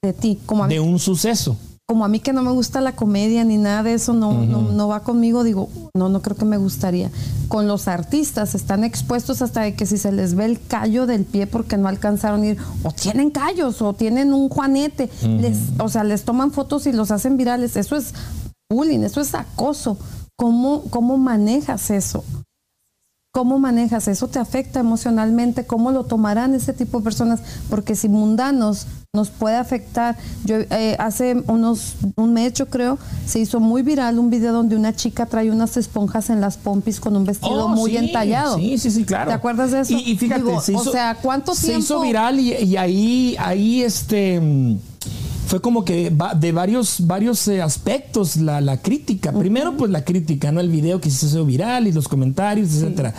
de ti. Como de un suceso. Como a mí que no me gusta la comedia ni nada de eso, no, no, no va conmigo, digo, no, no creo que me gustaría. Con los artistas están expuestos hasta de que si se les ve el callo del pie porque no alcanzaron a ir, o tienen callos, o tienen un juanete, les, o sea, les toman fotos y los hacen virales. Eso es bullying, eso es acoso. ¿Cómo, cómo manejas eso? ¿Cómo manejas eso? ¿Te afecta emocionalmente? ¿Cómo lo tomarán ese tipo de personas? Porque si mundanos nos puede afectar. Yo eh, hace unos un mes yo creo se hizo muy viral un video donde una chica trae unas esponjas en las pompis con un vestido Oh, muy sí, entallado. Sí, sí, sí, claro. ¿Te acuerdas de eso? Y, y fíjate, Digo, se hizo, o sea, ¿cuánto se tiempo? hizo viral y, y ahí, ahí este fue como que va- de varios, varios eh, aspectos la, la crítica. Primero, pues la crítica, ¿no? El video que se hizo viral y los comentarios, etcétera.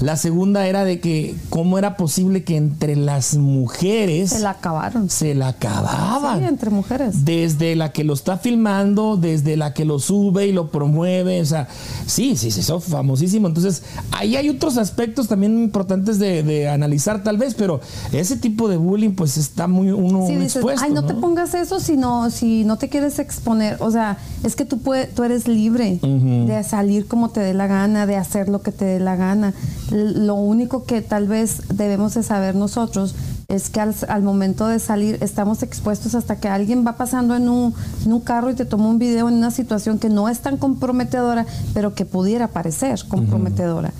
La segunda era de que cómo era posible que entre las mujeres Se la acabaron. se la acababan. Sí, entre mujeres. Desde la que lo está filmando, desde la que lo sube y lo promueve, o sea, sí, sí, se hizo famosísimo. Entonces, ahí hay otros aspectos también importantes de, de analizar tal vez, pero ese tipo de bullying pues está muy uno Sí, dices, expuesto. ay, no, te pongas eso si no, si no te quieres exponer. O sea, es que tú, puedes, tú eres libre de salir como te dé la gana, de hacer lo que te dé la gana. Lo único que tal vez debemos de saber nosotros es que al, al momento de salir estamos expuestos hasta que alguien va pasando en un, en un carro y te toma un video en una situación que no es tan comprometedora, pero que pudiera parecer comprometedora.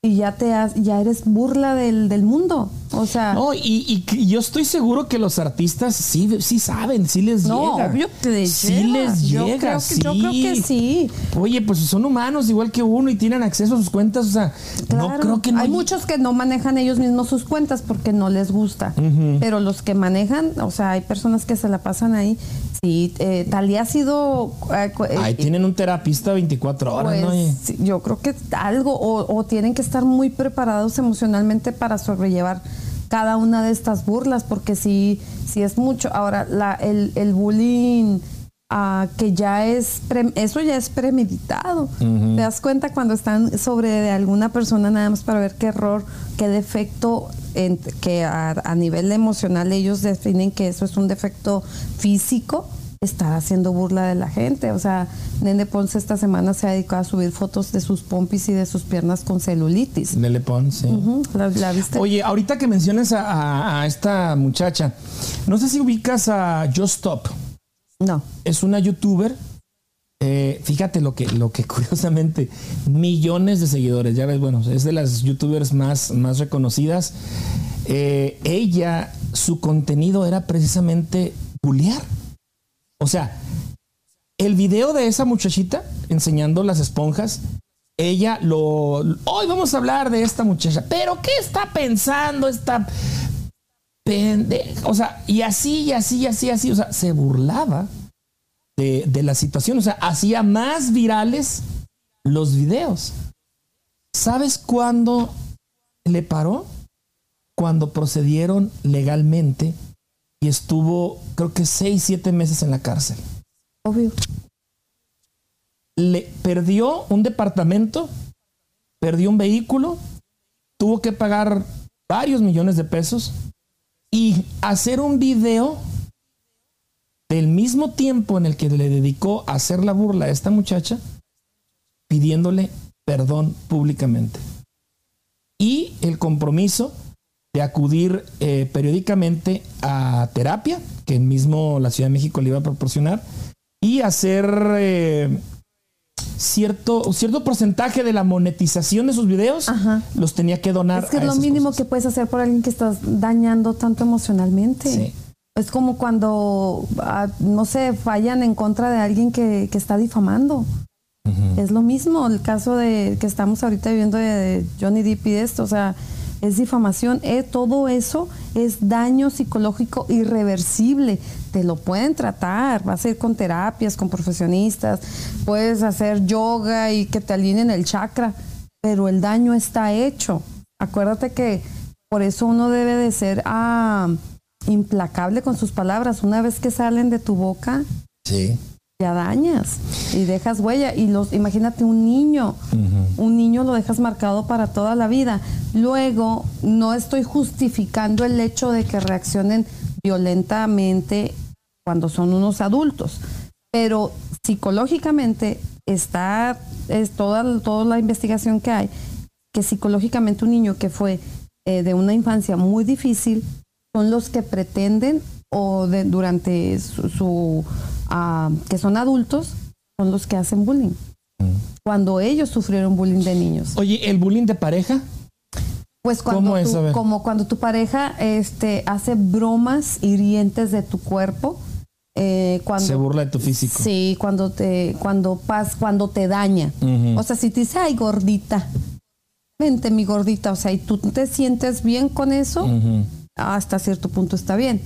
Y ya te has, ya eres burla del, del mundo. O sea, No, y, y yo estoy seguro que los artistas sí, sí saben, sí les no, llega. obvio que les sí llega. les Yo llega, creo que- sí. yo creo que sí. Oye, pues son humanos igual que uno y tienen acceso a sus cuentas, o sea, no creo que no Hay muchos que no manejan ellos mismos sus cuentas porque no les gusta. Pero los que manejan, o sea, hay personas que se la pasan ahí. Sí, eh, Talía ha sido. eh, eh, Ahí tienen un terapista 24 horas, pues, ¿no? Sí, yo creo que algo, o, o tienen que estar muy preparados emocionalmente para sobrellevar cada una de estas burlas, porque si, si es mucho. Ahora, la, el, el bullying. Que ya es, pre- eso ya es premeditado. Te das cuenta cuando están sobre de alguna persona nada más para ver qué error, qué defecto, en- que a, a nivel emocional ellos definen que eso es un defecto físico, estar haciendo burla de la gente. O sea, Nene Ponce esta semana se ha dedicado a subir fotos de sus pompis y de sus piernas con celulitis. ¿La, la viste? Oye, ahorita que mencionas a, a- a esta muchacha, no sé si ubicas a Just Stop. No. Es una youtuber. eh, fíjate lo que, lo que curiosamente, millones de seguidores. Ya ves, bueno, es de las youtubers más, más reconocidas. Eh, ella, su contenido era precisamente bullear. O sea, el video de esa muchachita enseñando las esponjas, ella lo. Hoy vamos a hablar de esta muchacha. Pero, ¿qué está pensando esta pendeja? O sea, y así, y así, y así, así. O sea, se burlaba de, de la situación. O sea, hacía más virales los videos. ¿Sabes cuándo le paró? Cuando procedieron legalmente y estuvo, creo que seis, siete meses en la cárcel. Obvio. Le perdió un departamento, perdió un vehículo, tuvo que pagar varios millones de pesos y hacer un video del mismo tiempo en el que le dedicó a hacer la burla a esta muchacha, pidiéndole perdón públicamente. Y el compromiso de acudir eh, periódicamente a terapia, que el mismo la Ciudad de México le iba a proporcionar, y hacer eh, cierto, cierto porcentaje de la monetización de sus videos, Ajá. los tenía que donar. Es que es lo mínimo cosas. que puedes hacer por alguien que estás dañando tanto emocionalmente. Sí. Es como cuando, ah, no sé, fallan en contra de alguien que, que está difamando. Es lo mismo el caso de que estamos ahorita viviendo de, de Johnny Depp y esto, o sea, es difamación. Eh, todo eso es daño psicológico irreversible. Te lo pueden tratar, vas a ir con terapias, con profesionistas, puedes hacer yoga y que te alineen el chakra, pero el daño está hecho. Acuérdate que por eso uno debe de ser ah, implacable con sus palabras. Una vez que salen de tu boca, Sí. ya dañas y dejas huella. Y los, imagínate un niño, un niño lo dejas marcado para toda la vida. Luego, no estoy justificando el hecho de que reaccionen violentamente cuando son unos adultos, pero psicológicamente está, es toda, toda la investigación que hay, que psicológicamente un niño que fue eh, de una infancia muy difícil son los que pretenden o de, durante su, su, ah, que son adultos son los que hacen bullying. Cuando ellos sufrieron bullying de niños. Oye, ¿el bullying de pareja? Pues cuando ver. como cuando tu pareja este hace bromas hirientes de tu cuerpo eh, cuando Se burla de tu físico. Sí, cuando te, cuando pas, cuando te daña. O sea, si te dice, ay, gordita, vente mi gordita, o sea, y tú te sientes bien con eso, hasta cierto punto está bien.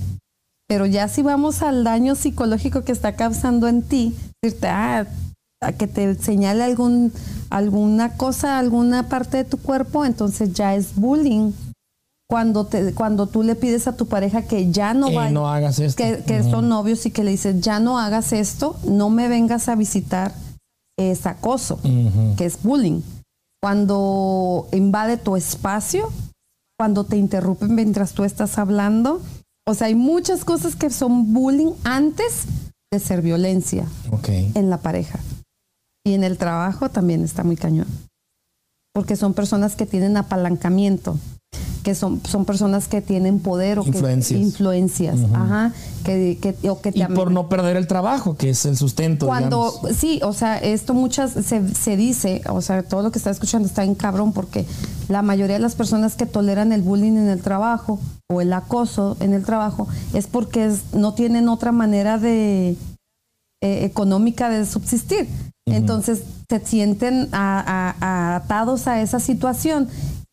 Pero ya si vamos al daño psicológico que está causando en ti, decirte, ah, que te señale algún, alguna cosa, alguna parte de tu cuerpo, entonces ya es bullying. Cuando, te, cuando tú le pides a tu pareja que ya no Que vaya, no hagas esto. que, que son novios y que le dices, ya no hagas esto, no me vengas a visitar, es acoso, que es bullying. Cuando invade tu espacio, cuando te interrumpen mientras tú estás hablando. O sea, hay muchas cosas que son bullying antes de ser violencia en la pareja. Y en el trabajo también está muy cañón. Porque son personas que tienen apalancamiento. que son, son personas que tienen poder o Influencias. que influencias, ajá, que, que, o que te Y por no perder el trabajo, que es el sustento. Cuando, digamos. sí, o sea, esto muchas se, se dice, o sea, todo lo que está escuchando está en cabrón porque la mayoría de las personas que toleran el bullying en el trabajo o el acoso en el trabajo es porque es- no tienen otra manera de eh, económica de subsistir. Entonces se sienten a- a- a- atados a esa situación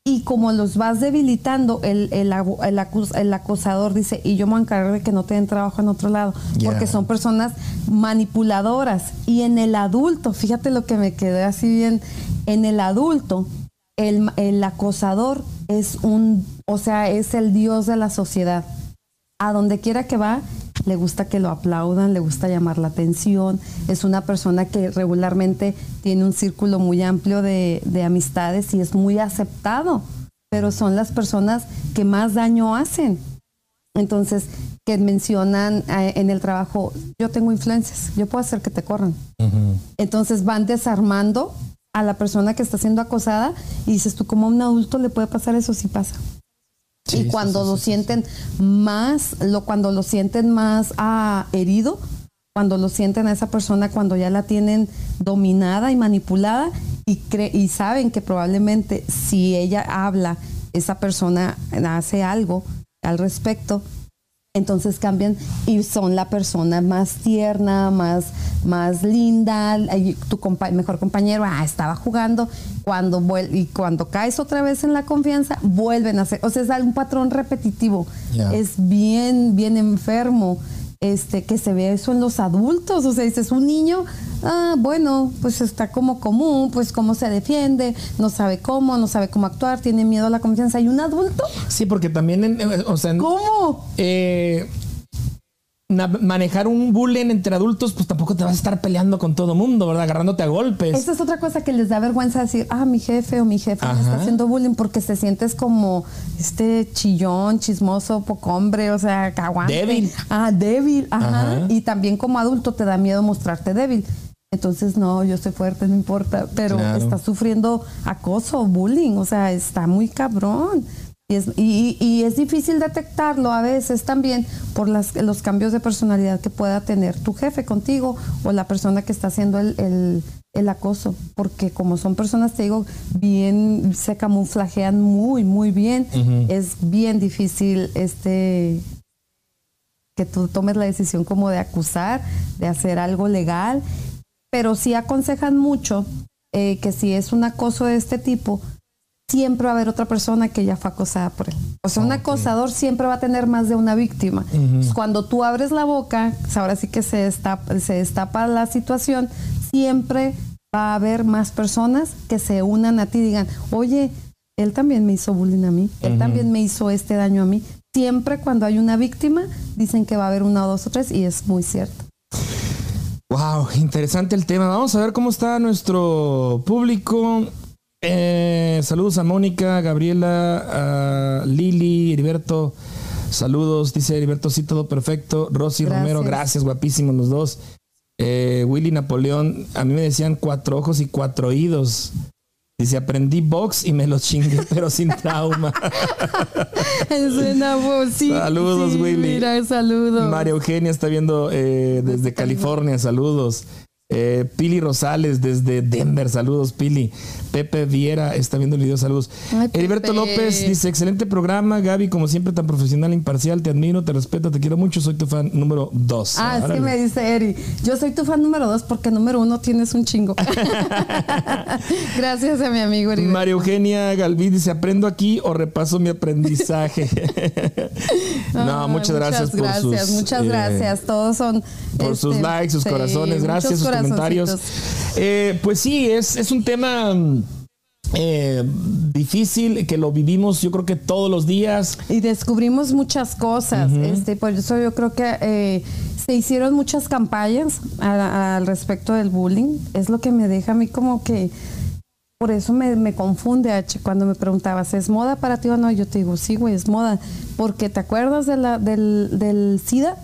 y como los vas debilitando, el, el, abu- el acus- el acosador dice, y yo me voy a encargar de que no te den trabajo en otro lado, porque son personas manipuladoras. Y en el adulto, fíjate lo que me quedé así bien, en el adulto, el, el acosador es un, o sea, es el dios de la sociedad. A donde quiera que va, le gusta que lo aplaudan, le gusta llamar la atención. Es una persona que regularmente tiene un círculo muy amplio de, de amistades y es muy aceptado, pero son las personas que más daño hacen. Entonces, que mencionan eh, en el trabajo, yo tengo influencias, yo puedo hacer que te corran. Entonces van desarmando a la persona que está siendo acosada y dices tú, como a un adulto le puede pasar eso? Sí pasa. Sí, y cuando sí, lo sí, sienten más, lo, cuando lo sienten más ah, herido, cuando lo sienten a esa persona, cuando ya la tienen dominada y manipulada y, cre- y saben que probablemente si ella habla, esa persona hace algo al respecto, entonces cambian y son la persona más tierna, más, más linda, tu compa- mejor compañero, ah, estaba jugando, cuando y cuando caes otra vez en la confianza, vuelven a hacer, o sea, es un patrón repetitivo, es bien, bien enfermo. Este, que se ve eso en los adultos, o sea, dices, un niño, ah, bueno, pues está como común, pues cómo se defiende, no sabe cómo, no sabe cómo actuar, tiene miedo a la confianza. ¿Y un adulto? Sí, porque también, en- eh, o sea, en- ¿Cómo? eh, manejar un bullying entre adultos, pues tampoco te vas a estar peleando con todo mundo, ¿verdad? Agarrándote a golpes. Esa es otra cosa que les da vergüenza decir, ah, mi jefe o mi jefe me está haciendo bullying porque se sientes como este chillón, chismoso, poco hombre, o sea, caguante. Débil. Ah, débil, ajá. Ajá. Y también como adulto te da miedo mostrarte débil. Entonces, no, yo soy fuerte, no importa, pero Claro. estás sufriendo acoso, bullying, o sea, está muy cabrón. Y es, y- y es difícil detectarlo a veces también por las, los cambios de personalidad que pueda tener tu jefe contigo o la persona que está haciendo el, el- el acoso. Porque como son personas, te digo, bien, se camuflajean muy, muy bien, es bien difícil este que tú tomes la decisión como de acusar, de hacer algo legal, pero sí aconsejan mucho eh, que si es un acoso de este tipo, siempre va a haber otra persona que ya fue acosada por él. O sea, un acosador siempre va a tener más de una víctima. Entonces, Cuando tú abres la boca, pues ahora sí que se destapa, se destapa la situación, siempre va a haber más personas que se unan a ti y digan, oye, él también me hizo bullying a mí, él también me hizo este daño a mí. Siempre cuando hay una víctima, dicen que va a haber una o dos o tres y es muy cierto. Wow, interesante el tema. Vamos a ver cómo está nuestro público. Eh, saludos a Mónica, Gabriela, a Lili, Heriberto. Saludos, dice Heriberto, sí, todo perfecto. Rosy Gracias. Romero, gracias, guapísimos los dos. Eh, Willy Napoleón, a mí me decían cuatro ojos y cuatro oídos. Dice, aprendí box y me los chingué, pero sin trauma. Voz, sí, Saludos, sí, Willy. Mira, saludos. María Eugenia está viendo eh, desde California, saludos. Eh, Pili Rosales desde Denver, saludos Pili. Pepe Viera está viendo el video, saludos. Ay. Heriberto López dice, excelente programa, Gaby, como siempre tan profesional, imparcial, te admiro, te respeto, te quiero mucho, soy tu fan número dos. Ah, es que me dice Eri, yo soy tu fan número dos porque número uno tienes un chingo. Gracias a mi amigo Heriberto. María Eugenia Galví dice, ¿aprendo aquí o repaso mi aprendizaje? no, Ay, muchas gracias, por gracias, sus... muchas eh, gracias. Todos son por sus este, likes, sus sí, corazones, gracias, sus comentarios. Eh, pues sí, es, es un tema mm, eh, difícil que lo vivimos yo creo que todos los días. Y descubrimos muchas cosas. este, por eso yo creo que eh, se hicieron muchas campañas al respecto del bullying. Es lo que me deja a mí como que. Por eso me, me confunde, H, cuando me preguntabas, ¿es moda para ti o no? Yo te digo, sí, güey, es moda. Porque te acuerdas de la, del, del SIDA?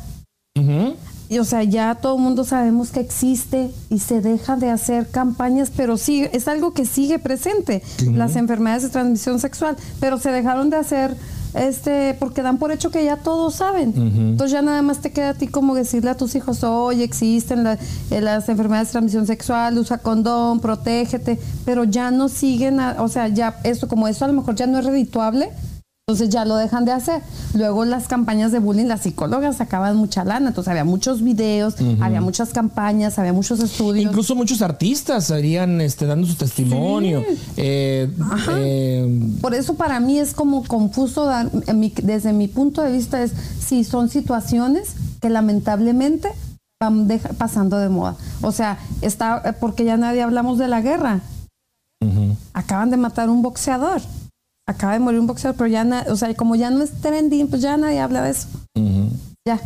Y, o sea, ya todo el mundo sabemos que existe y se deja de hacer campañas, pero sí, es algo que sigue presente, las enfermedades de transmisión sexual, pero se dejaron de hacer este porque dan por hecho que ya todos saben. Entonces ya nada más te queda a ti como decirle a tus hijos, oye, existen eh, las enfermedades de transmisión sexual, usa condón, protégete, pero ya no siguen, o sea, ya esto como eso a lo mejor ya no es redituable, entonces ya lo dejan de hacer. Luego las campañas de bullying, las psicólogas sacaban mucha lana, entonces había muchos videos, había muchas campañas, había muchos estudios. Incluso muchos artistas estarían este, dando su testimonio. Eh, eh, Por eso para mí es como confuso, desde mi punto de vista es si son situaciones que lamentablemente van pasando de moda. O sea, está porque ya nadie hablamos de la guerra. Acaban de matar un boxeador acaba de morir un boxeador, pero ya, o sea, como ya no es trending, pues ya nadie habla de eso. Ya.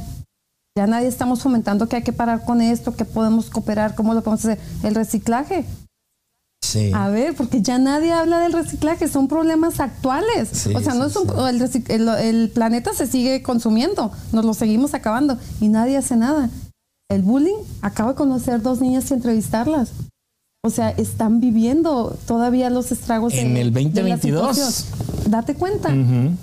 Ya nadie estamos fomentando que hay que parar con esto, que podemos cooperar, cómo lo podemos hacer. El reciclaje. Sí. A ver, porque ya nadie habla del reciclaje, son problemas actuales. o sea, no es el, el, planeta se sigue consumiendo, nos lo seguimos acabando y nadie hace nada. El bullying, acabo de conocer dos niñas y entrevistarlas. O sea, están viviendo todavía los estragos en el 2022. Date cuenta,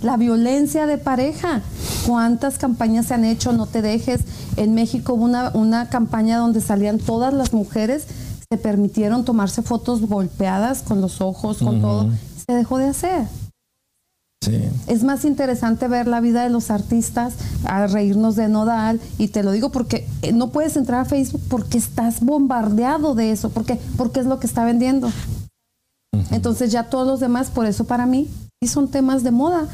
la violencia de pareja. ¿Cuántas campañas se han hecho? No te dejes. En México hubo una, una campaña donde salían todas las mujeres, se permitieron tomarse fotos golpeadas con los ojos, con todo. Se dejó de hacer. Es más interesante ver la vida de los artistas, a reírnos de Nodal, y te lo digo porque eh, no puedes entrar a Facebook porque estás bombardeado de eso, porque, porque es lo que está vendiendo. Entonces ya todos los demás, por eso para mí, sí son temas de moda,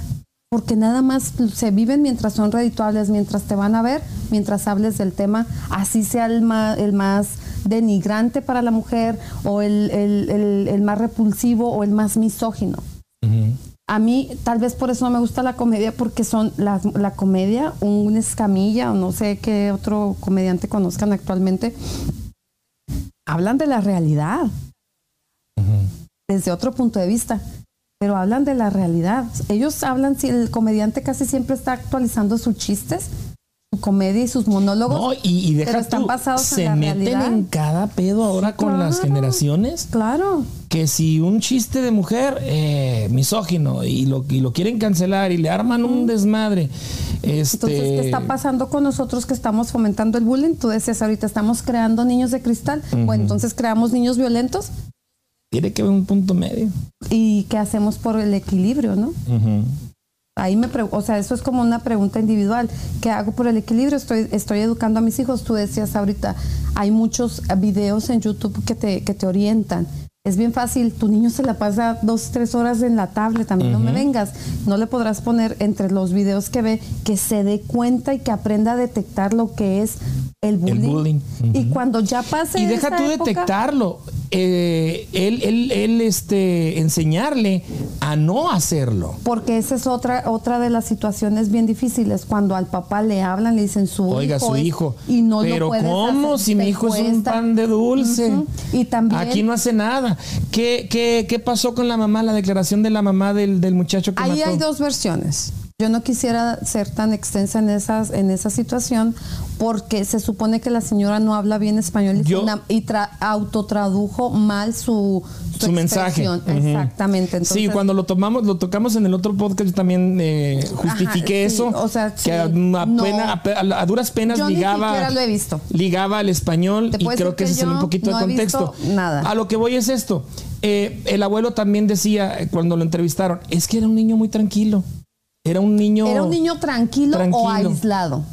porque nada más se viven mientras son redituables, mientras te van a ver, mientras hables del tema, así sea el más, el más denigrante para la mujer, o el, el, más repulsivo, o el más misógino. A mí, tal vez por eso no me gusta la comedia, porque son la, comedia, un escamilla, o no sé qué otro comediante conozcan actualmente, hablan de la realidad, desde otro punto de vista, pero hablan de la realidad. Ellos hablan, si el comediante casi siempre está actualizando sus chistes, comedia y sus monólogos. No, y, deja están pasados se meten en cada pedo ahora con las generaciones. Claro. Que si un chiste de mujer eh, misógino y lo, y lo quieren cancelar y le arman un desmadre. Este... Entonces, ¿qué está pasando con nosotros que estamos fomentando el bullying? Tú decías ahorita, estamos creando niños de cristal. o entonces creamos niños violentos. Tiene que haber un punto medio. ¿Y qué hacemos por el equilibrio, no? Ahí me o sea, eso es como una pregunta individual. ¿Qué hago por el equilibrio? Estoy, estoy educando a mis hijos. Tú decías ahorita, hay muchos videos en YouTube que te, que te orientan. Es bien fácil, tu niño se la pasa dos, tres horas en la tablet, también no me vengas. No le podrás poner entre los videos que ve que se dé cuenta y que aprenda a detectar lo que es el bullying. Y cuando ya pase. Y deja tú detectarlo. Eh, él, él, él, este, enseñarle a no hacerlo. Porque esa es otra, otra de las situaciones bien difíciles. Cuando al papá le hablan, le dicen su Oiga, hijo. su hijo. Y no Pero lo ¿cómo? si mi hijo es un pan de dulce. Y también. Aquí no hace nada. ¿Qué, qué, qué pasó con la mamá, la declaración de la mamá del, del muchacho que Ahí hay dos versiones. Yo no quisiera ser tan extensa en, esas, en esa situación porque se supone que la señora no habla bien español y, autotradujo mal su, su, mensaje. Exactamente. sí, cuando lo tomamos, lo tocamos en el otro podcast, yo también eh, justifiqué eso. O sea, que a, duras penas ligaba, lo he visto. ligaba al español y creo que ese es un poquito de contexto. Nada. A lo que voy es esto. Eh, el abuelo también decía eh, cuando lo entrevistaron, es que era un niño muy tranquilo. Era un niño. ¿Era un niño tranquilo, o aislado?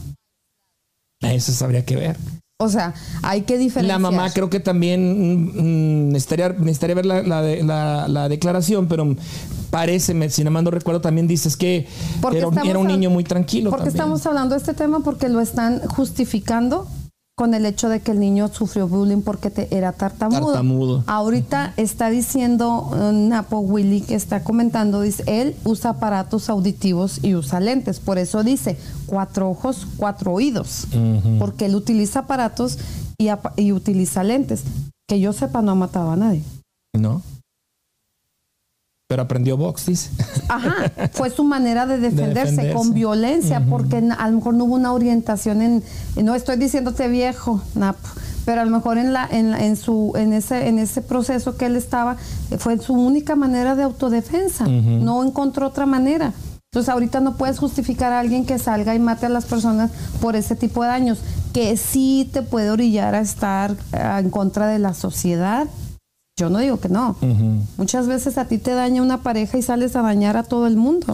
Eso habría que ver. O sea, hay que diferenciar. La mamá creo que también mm, mm, necesitaría, ver la, declaración, pero parece, si no mal recuerdo, también dices que era, un niño muy tranquilo. ¿Por qué estamos hablando de este tema? Porque lo están justificando con el hecho de que el niño sufrió bullying porque te, era tartamudo. Ahorita está diciendo uh, Napo Willy que está comentando, dice, él usa aparatos auditivos y usa lentes, por eso dice cuatro ojos, cuatro oídos, porque él utiliza aparatos y, y utiliza lentes. Que yo sepa, no ha matado a nadie. No. Pero aprendió box, dice. Ajá, fue su manera de defenderse, con violencia, porque a lo mejor no hubo una orientación en, no estoy diciéndote viejo, Napo, pero a lo mejor en la, en, su, en ese, en ese proceso que él estaba, fue su única manera de autodefensa, no encontró otra manera. Entonces ahorita no puedes justificar a alguien que salga y mate a las personas por ese tipo de daños, que sí te puede orillar a estar eh, en contra de la sociedad, yo no digo que no. Muchas veces a ti te daña una pareja y sales a dañar a todo el mundo.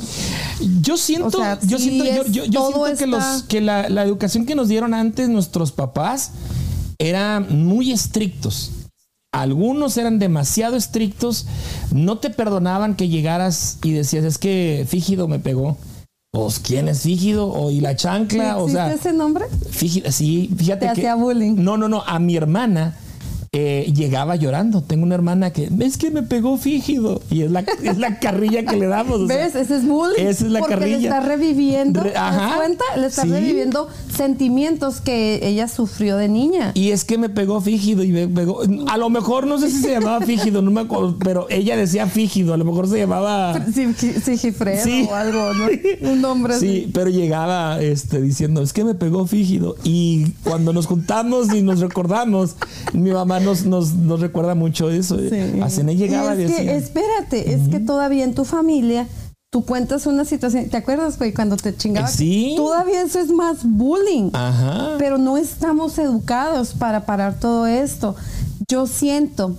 Yo siento, yo siento, yo, siento que, la, la, educación que nos dieron antes nuestros papás era muy estrictos. Algunos eran demasiado estrictos, no te perdonaban que llegaras y decías, es que Fígido me pegó. Pues, ¿quién es Fígido? O y la chancla, o sea. ese nombre? Fígido, sí, fíjate te hacía bullying. No, no, no, a mi hermana eh, llegaba llorando. Tengo una hermana que es que me pegó fígido y es la, es la carrilla que le damos. ¿Ves? Ese es bullying. Esa es la porque carrilla. Le está reviviendo. ¿Te das cuenta? Le está reviviendo sentimientos que ella sufrió de niña. Y es que me pegó fígido y me pegó. A lo mejor no sé si se llamaba fígido, no me acuerdo, pero ella decía fígido. A lo mejor se llamaba. Sigifredo sí. o algo, ¿no? Un nombre así. Sí, pero llegaba este, diciendo, es que me pegó fígido. Y cuando nos juntamos y nos recordamos, mi mamá nos, nos, recuerda mucho eso. Sí. A Cené llegaba y es que, espérate, es que todavía en tu familia tú cuentas una situación, ¿te acuerdas, güey, cuando te chingabas? Sí. Todavía eso es más bullying. Ajá. Pero no estamos educados para parar todo esto. Yo siento,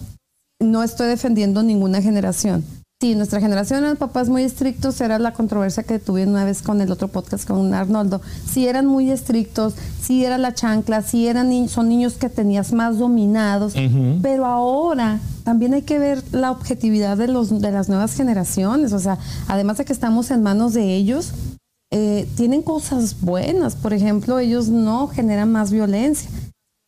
no estoy defendiendo ninguna generación, Sí, nuestra generación eran papás muy estrictos, era la controversia que tuve una vez con el otro podcast con Arnoldo. Sí eran muy estrictos, sí era la chancla, sí eran son niños que tenías más dominados, pero ahora también hay que ver la objetividad de los de las nuevas generaciones, o sea, además de que estamos en manos de ellos, eh, tienen cosas buenas, por ejemplo, ellos no generan más violencia.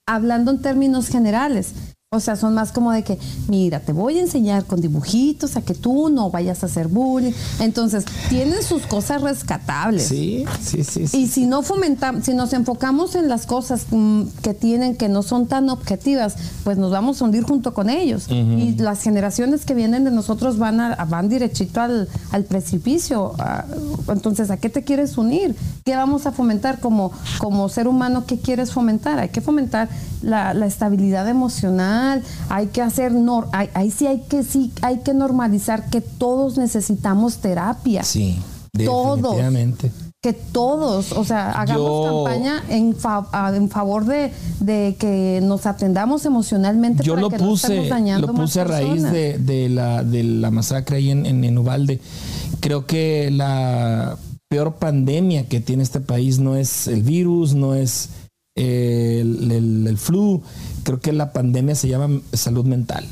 Hablando en términos generales, o sea, son más como de que, mira, te voy a enseñar con dibujitos a que tú no vayas a hacer bullying. Entonces, tienen sus cosas rescatables. Sí, sí, sí. Y si no fomentamos, si nos enfocamos en las cosas mm, que tienen que no son tan objetivas, pues nos vamos a hundir junto con ellos. Y las generaciones que vienen de nosotros van a, van derechito al, precipicio. Ah, entonces, ¿a qué te quieres unir? ¿Qué vamos a fomentar como, como ser humano? ¿Qué quieres fomentar? Hay que fomentar la, la estabilidad emocional hay que hacer, ahí, sí hay que sí hay que normalizar que todos necesitamos terapia. Sí, definitivamente. Todos que todos, o sea, hagamos campaña en, en favor de, que nos atendamos emocionalmente. Yo lo puse, lo puse a raíz de, la, de la masacre ahí en, en, Ubalde. Creo que la peor pandemia que tiene este país no es el virus, no es el, el, flu, creo que la pandemia se llama salud mental.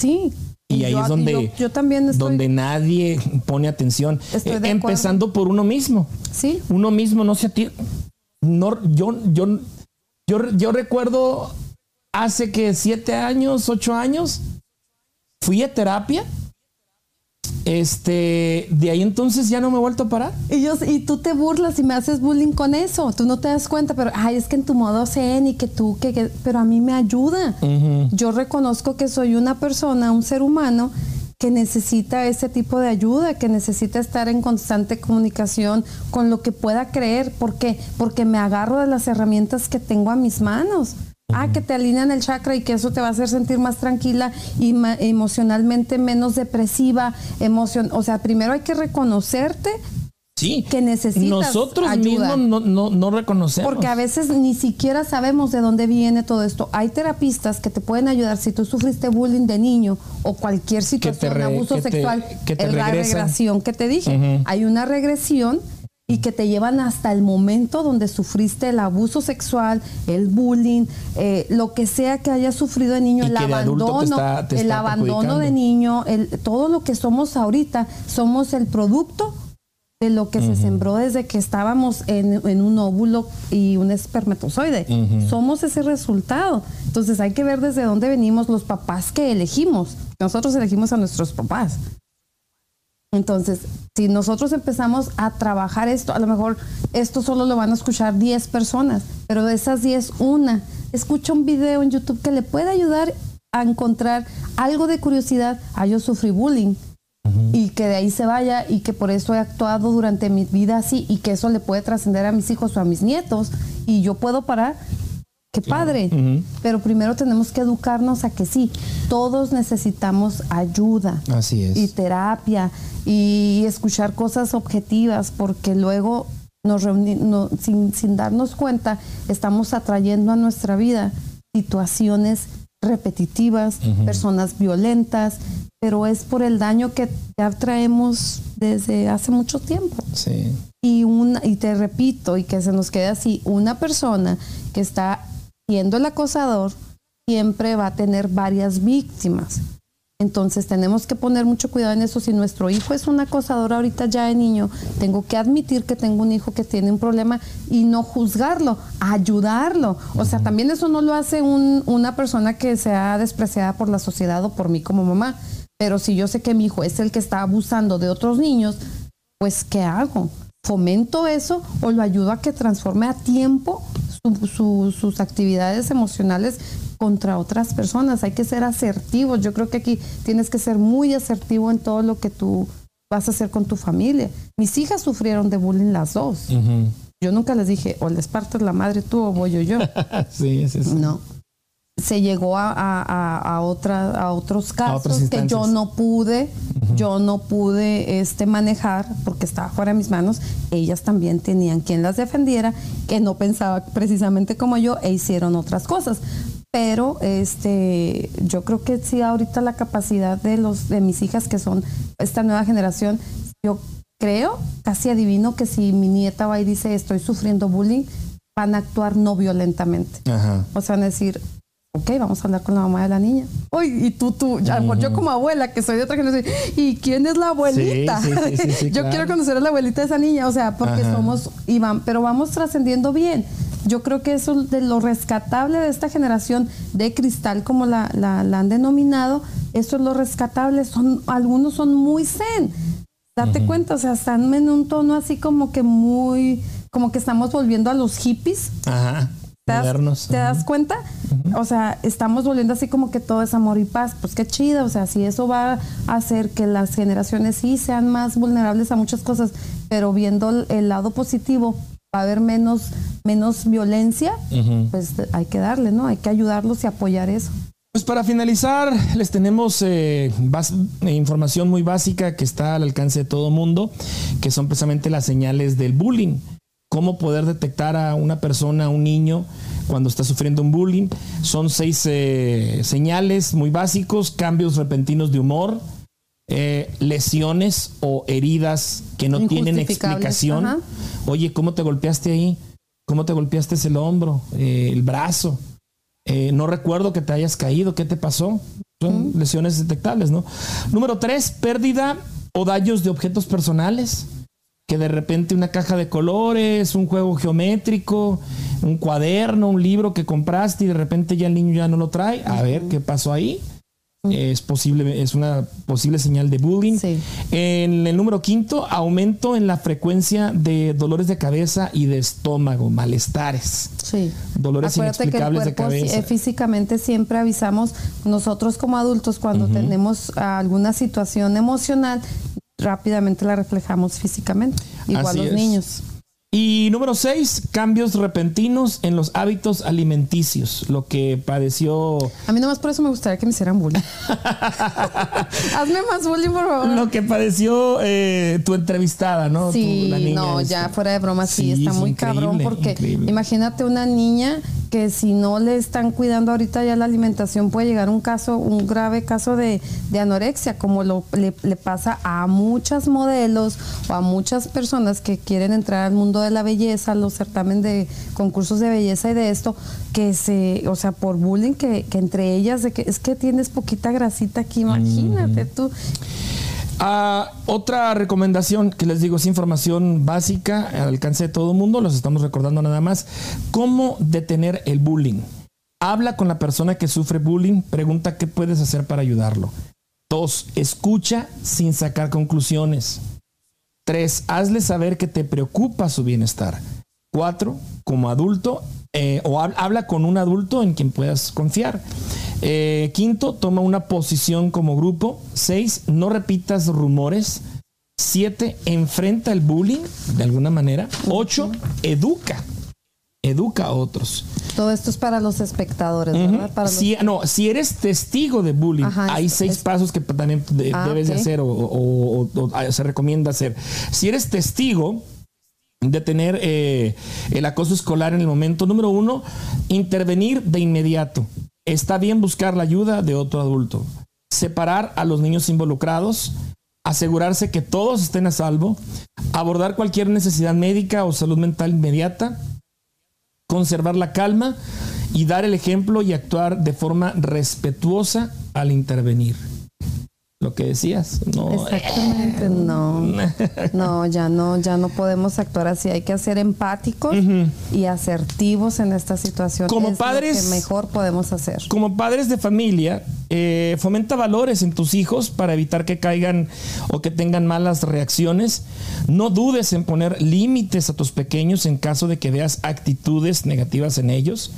Sí. Y ahí es donde, yo, también donde nadie pone atención. Eh, empezando por uno mismo. Sí. Uno mismo no se atiende. No, yo, yo, yo, yo recuerdo hace que siete años, ocho años, fui a terapia este, de ahí entonces ya no me he vuelto a parar. Y, yo, y tú te burlas y me haces bullying con eso. Tú no te das cuenta, pero ay, es que en tu modo zen y que tú, que, pero a mí me ayuda. Yo reconozco que soy una persona, un ser humano que necesita ese tipo de ayuda, que necesita estar en constante comunicación con lo que pueda creer. ¿Por qué? Porque me agarro de las herramientas que tengo a mis manos. Ah, que te alinean el chakra y que eso te va a hacer sentir más tranquila y emocionalmente menos depresiva. Emoción, o sea, primero hay que reconocerte Sí. que necesitas Nosotros mismos no, reconocemos. Porque a veces ni siquiera sabemos de dónde viene todo esto. Hay terapistas que te pueden ayudar si tú sufriste bullying de niño o cualquier situación, de abuso sexual, que te la regresión que te dije. Hay una regresión y que te llevan hasta el momento donde sufriste el abuso sexual, el bullying, eh, lo que sea que hayas sufrido de niño, el abandono, el abandono de niño, el, todo lo que somos ahorita, somos el producto de lo que se sembró desde que estábamos en, un óvulo y un espermatozoide. Somos ese resultado. Entonces hay que ver desde dónde venimos los papás que elegimos. Nosotros elegimos a nuestros papás. Entonces, si nosotros empezamos a trabajar esto, a lo mejor esto solo lo van a escuchar 10 personas, pero de esas 10, una escucha un video en YouTube que le puede ayudar a encontrar algo de curiosidad. Ah, yo sufrí bullying. y que de ahí se vaya y que por eso he actuado durante mi vida así y que eso le puede trascender a mis hijos o a mis nietos y yo puedo parar. Qué padre. Pero primero tenemos que educarnos a que sí, todos necesitamos ayuda. Así es. Y terapia y escuchar cosas objetivas porque luego nos sin, sin darnos cuenta estamos atrayendo a nuestra vida situaciones repetitivas, personas violentas, pero es por el daño que ya traemos desde hace mucho tiempo. Sí. Y, una, y te repito, y que se nos quede así, una persona que está siendo el acosador siempre va a tener varias víctimas. Entonces tenemos que poner mucho cuidado en eso. Si nuestro hijo es un acosador ahorita ya de niño, tengo que admitir que tengo un hijo que tiene un problema y no juzgarlo, ayudarlo. O sea, también eso no lo hace una persona que sea despreciada por la sociedad o por mí como mamá. Pero si yo sé que mi hijo es el que está abusando de otros niños, pues ¿qué hago? ¿Fomento eso o lo ayudo a que transforme a tiempo sus actividades emocionales contra otras personas. Hay que ser asertivos. Yo creo que aquí tienes que ser muy asertivo en todo lo que tú vas a hacer con tu familia. Mis hijas sufrieron de bullying las dos. Yo nunca les dije, o les partes la madre tú o voy yo yo. sí, es eso. No. Se llegó a, a, a, otra, a otros casos que yo no pude, yo no pude este, manejar porque estaba fuera de mis manos. Ellas también tenían quien las defendiera, que no pensaba precisamente como yo e hicieron otras cosas pero este yo creo que sí ahorita la capacidad de los de mis hijas que son esta nueva generación yo creo casi adivino que si mi nieta va y dice estoy sufriendo bullying van a actuar no violentamente o sea van a decir ok, vamos a hablar con la mamá de la niña. Uy, y tú, tú, ya, yo como abuela, que soy de otra generación, ¿y quién es la abuelita? yo quiero conocer a la abuelita de esa niña, o sea, porque somos, y pero vamos trascendiendo bien. Yo creo que eso de lo rescatable de esta generación de cristal, como la, la, han denominado, eso es lo rescatable. Son, algunos son muy zen. Date cuenta, o sea, están en un tono así como que muy, como que estamos volviendo a los hippies. Ajá. ¿Te das, ¿te das cuenta? O sea, estamos volviendo así como que todo es amor y paz. Pues qué chido. O sea, si eso va a hacer que las generaciones sí sean más vulnerables a muchas cosas, pero viendo el lado positivo, va a haber menos, menos violencia, pues hay que darle, ¿no? Hay que ayudarlos y apoyar eso. Pues para finalizar, les tenemos eh, eh, información muy básica que está al alcance de todo mundo, que son precisamente las señales del bullying. Cómo poder detectar a una persona, a un niño, cuando está sufriendo un bullying. Son seis eh, señales muy básicos, cambios repentinos de humor, eh, lesiones o heridas que no tienen explicación. Oye, ¿cómo te golpeaste ahí? ¿Cómo te golpeaste el hombro, eh, el brazo? No recuerdo que te hayas caído, ¿qué te pasó? Son lesiones detectables, ¿no? Número tres, pérdida o daños de objetos personales. Que de repente una caja de colores, un juego geométrico, un cuaderno, un libro que compraste y de repente ya el niño ya no lo trae. A ver qué pasó ahí es posible, es una posible señal de bullying. En el número quinto, aumento en la frecuencia de dolores de cabeza y de estómago, malestares. Sí. Dolores inexplicables de cabeza. Eh, físicamente siempre avisamos nosotros como adultos cuando tenemos alguna situación emocional, rápidamente la reflejamos físicamente. Igual los niños. Y número seis, cambios repentinos en los hábitos alimenticios, lo que padeció... A mí nomás por eso me gustaría que me hicieran bullying. Hazme más bullying, por favor. Lo que padeció eh, tu entrevistada, ¿no? Sí, no, ya fuera de broma, sí, está muy cabrón porque imagínate una niña que si no le están cuidando ahorita ya la alimentación puede llegar un caso, un grave caso de, anorexia, como lo, le, pasa a muchas modelos o a muchas personas que quieren entrar al mundo de la belleza, los certamen de concursos de belleza y de esto, que se, o sea, por bullying que, entre ellas, de que es que tienes poquita grasita aquí, imagínate tú. Ah, otra recomendación que les digo es información básica al alcance de todo el mundo, los estamos recordando nada más. ¿Cómo detener el bullying? Habla con la persona que sufre bullying, pregunta qué puedes hacer para ayudarlo. Dos, escucha sin sacar conclusiones. Tres, hazle saber que te preocupa su bienestar. Cuatro, como adulto, eh, o hab- habla con un adulto en quien puedas confiar. Eh, quinto, toma una posición como grupo. Seis, no repitas rumores. Siete, enfrenta el bullying de alguna manera. Ocho, educa. Educa a otros. Todo esto es para los espectadores, ¿verdad? Para los- Si, no, si eres testigo de bullying, Ajá, hay es- seis es- pasos que también de- Ah, debes de hacer o, o- o- o se recomienda hacer. Si eres testigo de tener eh, el acoso escolar en el momento, número uno, intervenir de inmediato. Está bien buscar la ayuda de otro adulto. Separar a los niños involucrados. Asegurarse que todos estén a salvo. Abordar cualquier necesidad médica o salud mental inmediata conservar la calma y dar el ejemplo y actuar de forma respetuosa al intervenir. Lo que decías, no. Exactamente, no. No, ya no, ya no podemos actuar así. Hay que ser empáticos y asertivos en esta situación. Como Es lo padres- que mejor podemos hacer. Como padres de familia, eh, fomenta valores en tus hijos para evitar que caigan o que tengan malas reacciones. No dudes en poner límites a tus pequeños en caso de que veas actitudes negativas en ellos.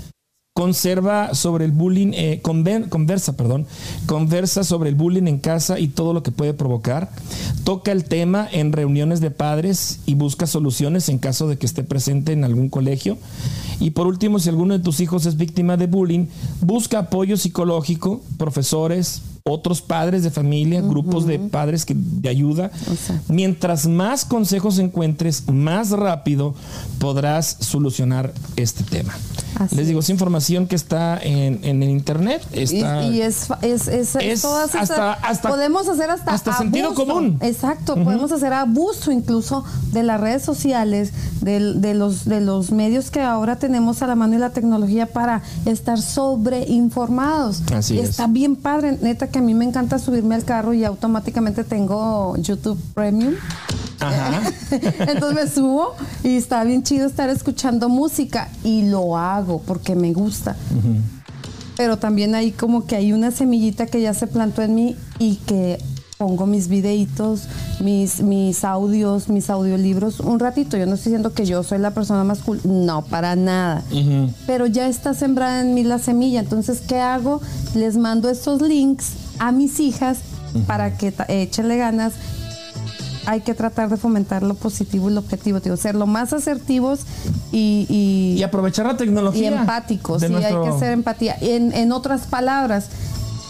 Conserva sobre el bullying, eh, conversa, perdón, conversa sobre el bullying en casa y todo lo que puede provocar. Toca el tema en reuniones de padres y busca soluciones en caso de que esté presente en algún colegio. Y por último, si alguno de tus hijos es víctima de bullying, busca apoyo psicológico, profesores, otros padres de familia, grupos de padres que, de ayuda. Exacto. Mientras más consejos encuentres, más rápido podrás solucionar este tema. Así Les digo, es información que está en, en el internet. Y, Está, y es, es, es- Es todas esas- hasta- hasta- podemos hacer hasta, hasta sentido abuso. común. Exacto, podemos hacer abuso incluso de las redes sociales, de, los, de los medios que ahora tenemos a la mano y la tecnología para estar sobreinformados. Así Y es. Está bien padre, neta que a mí me encanta subirme al carro y automáticamente tengo YouTube Premium. Ajá. Entonces me subo y está bien chido estar escuchando música y lo hago porque me gusta. Pero también hay como que hay una semillita que ya se plantó en mí y que pongo mis videitos, mis, mis audios, mis audiolibros un ratito. Yo no estoy diciendo que yo soy la persona más cool, no, para nada. Pero ya está sembrada en mí la semilla. Entonces, ¿qué hago? Les mando estos links a mis hijas para que échenle ganas hay que tratar de fomentar lo positivo y lo objetivo, digo, ser lo más asertivos y, y, Y aprovechar la y tecnología. empáticos. de Sí, nuestro- hay que ser empatía. En, en otras palabras,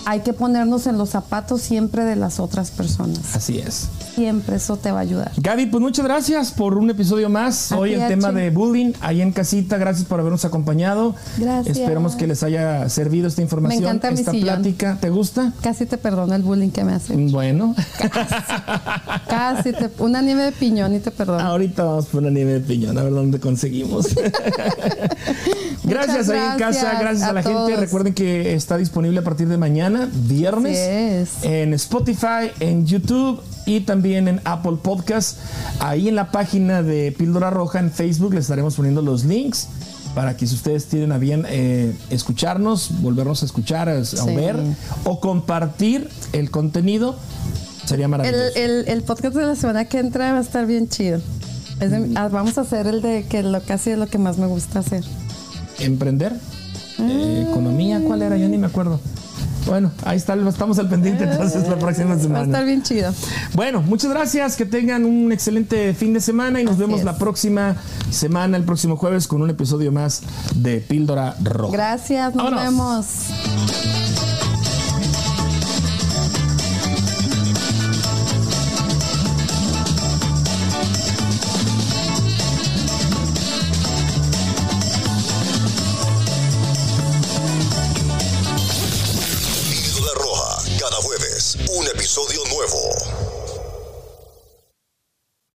hay que ponernos en los zapatos siempre de las otras personas. Así es. Siempre eso te va a ayudar. Gaby, pues muchas gracias por un episodio más. A Hoy el tema de bullying, ahí en casita. Gracias por habernos acompañado. Gracias. Esperamos que les haya servido esta información, Me encanta esta plática. ¿Te gusta? Casi te perdono el bullying que me hace. Bueno, Casi te, una nieve de piñón y te perdono. ahorita vamos por una nieve de piñón, a ver dónde conseguimos. gracias ahí en casa, gracias a, a la gente. Recuerden que está disponible a partir de mañana, viernes, en Spotify, en YouTube y también en Apple Podcast. Ahí en la página de Píldora Roja en Facebook les estaremos poniendo los links para que si ustedes tienen a bien eh, escucharnos, volvernos a escuchar, a, a Sí. ver o compartir el contenido, sería maravilloso. el, el podcast de la semana que entra va a estar bien chido. De- ah, vamos a hacer el de que lo casi es lo que más me gusta hacer. emprender, eh, economía, ¿cuál era? Yo ni me acuerdo. Bueno, ahí está, estamos al pendiente entonces la próxima Va a estar semana. bien chido. Bueno, muchas gracias, que tengan un excelente fin de semana y nos Así vemos es. la próxima semana, el próximo jueves, con un episodio más de Píldora Roja. Gracias, nos Vámonos. vemos.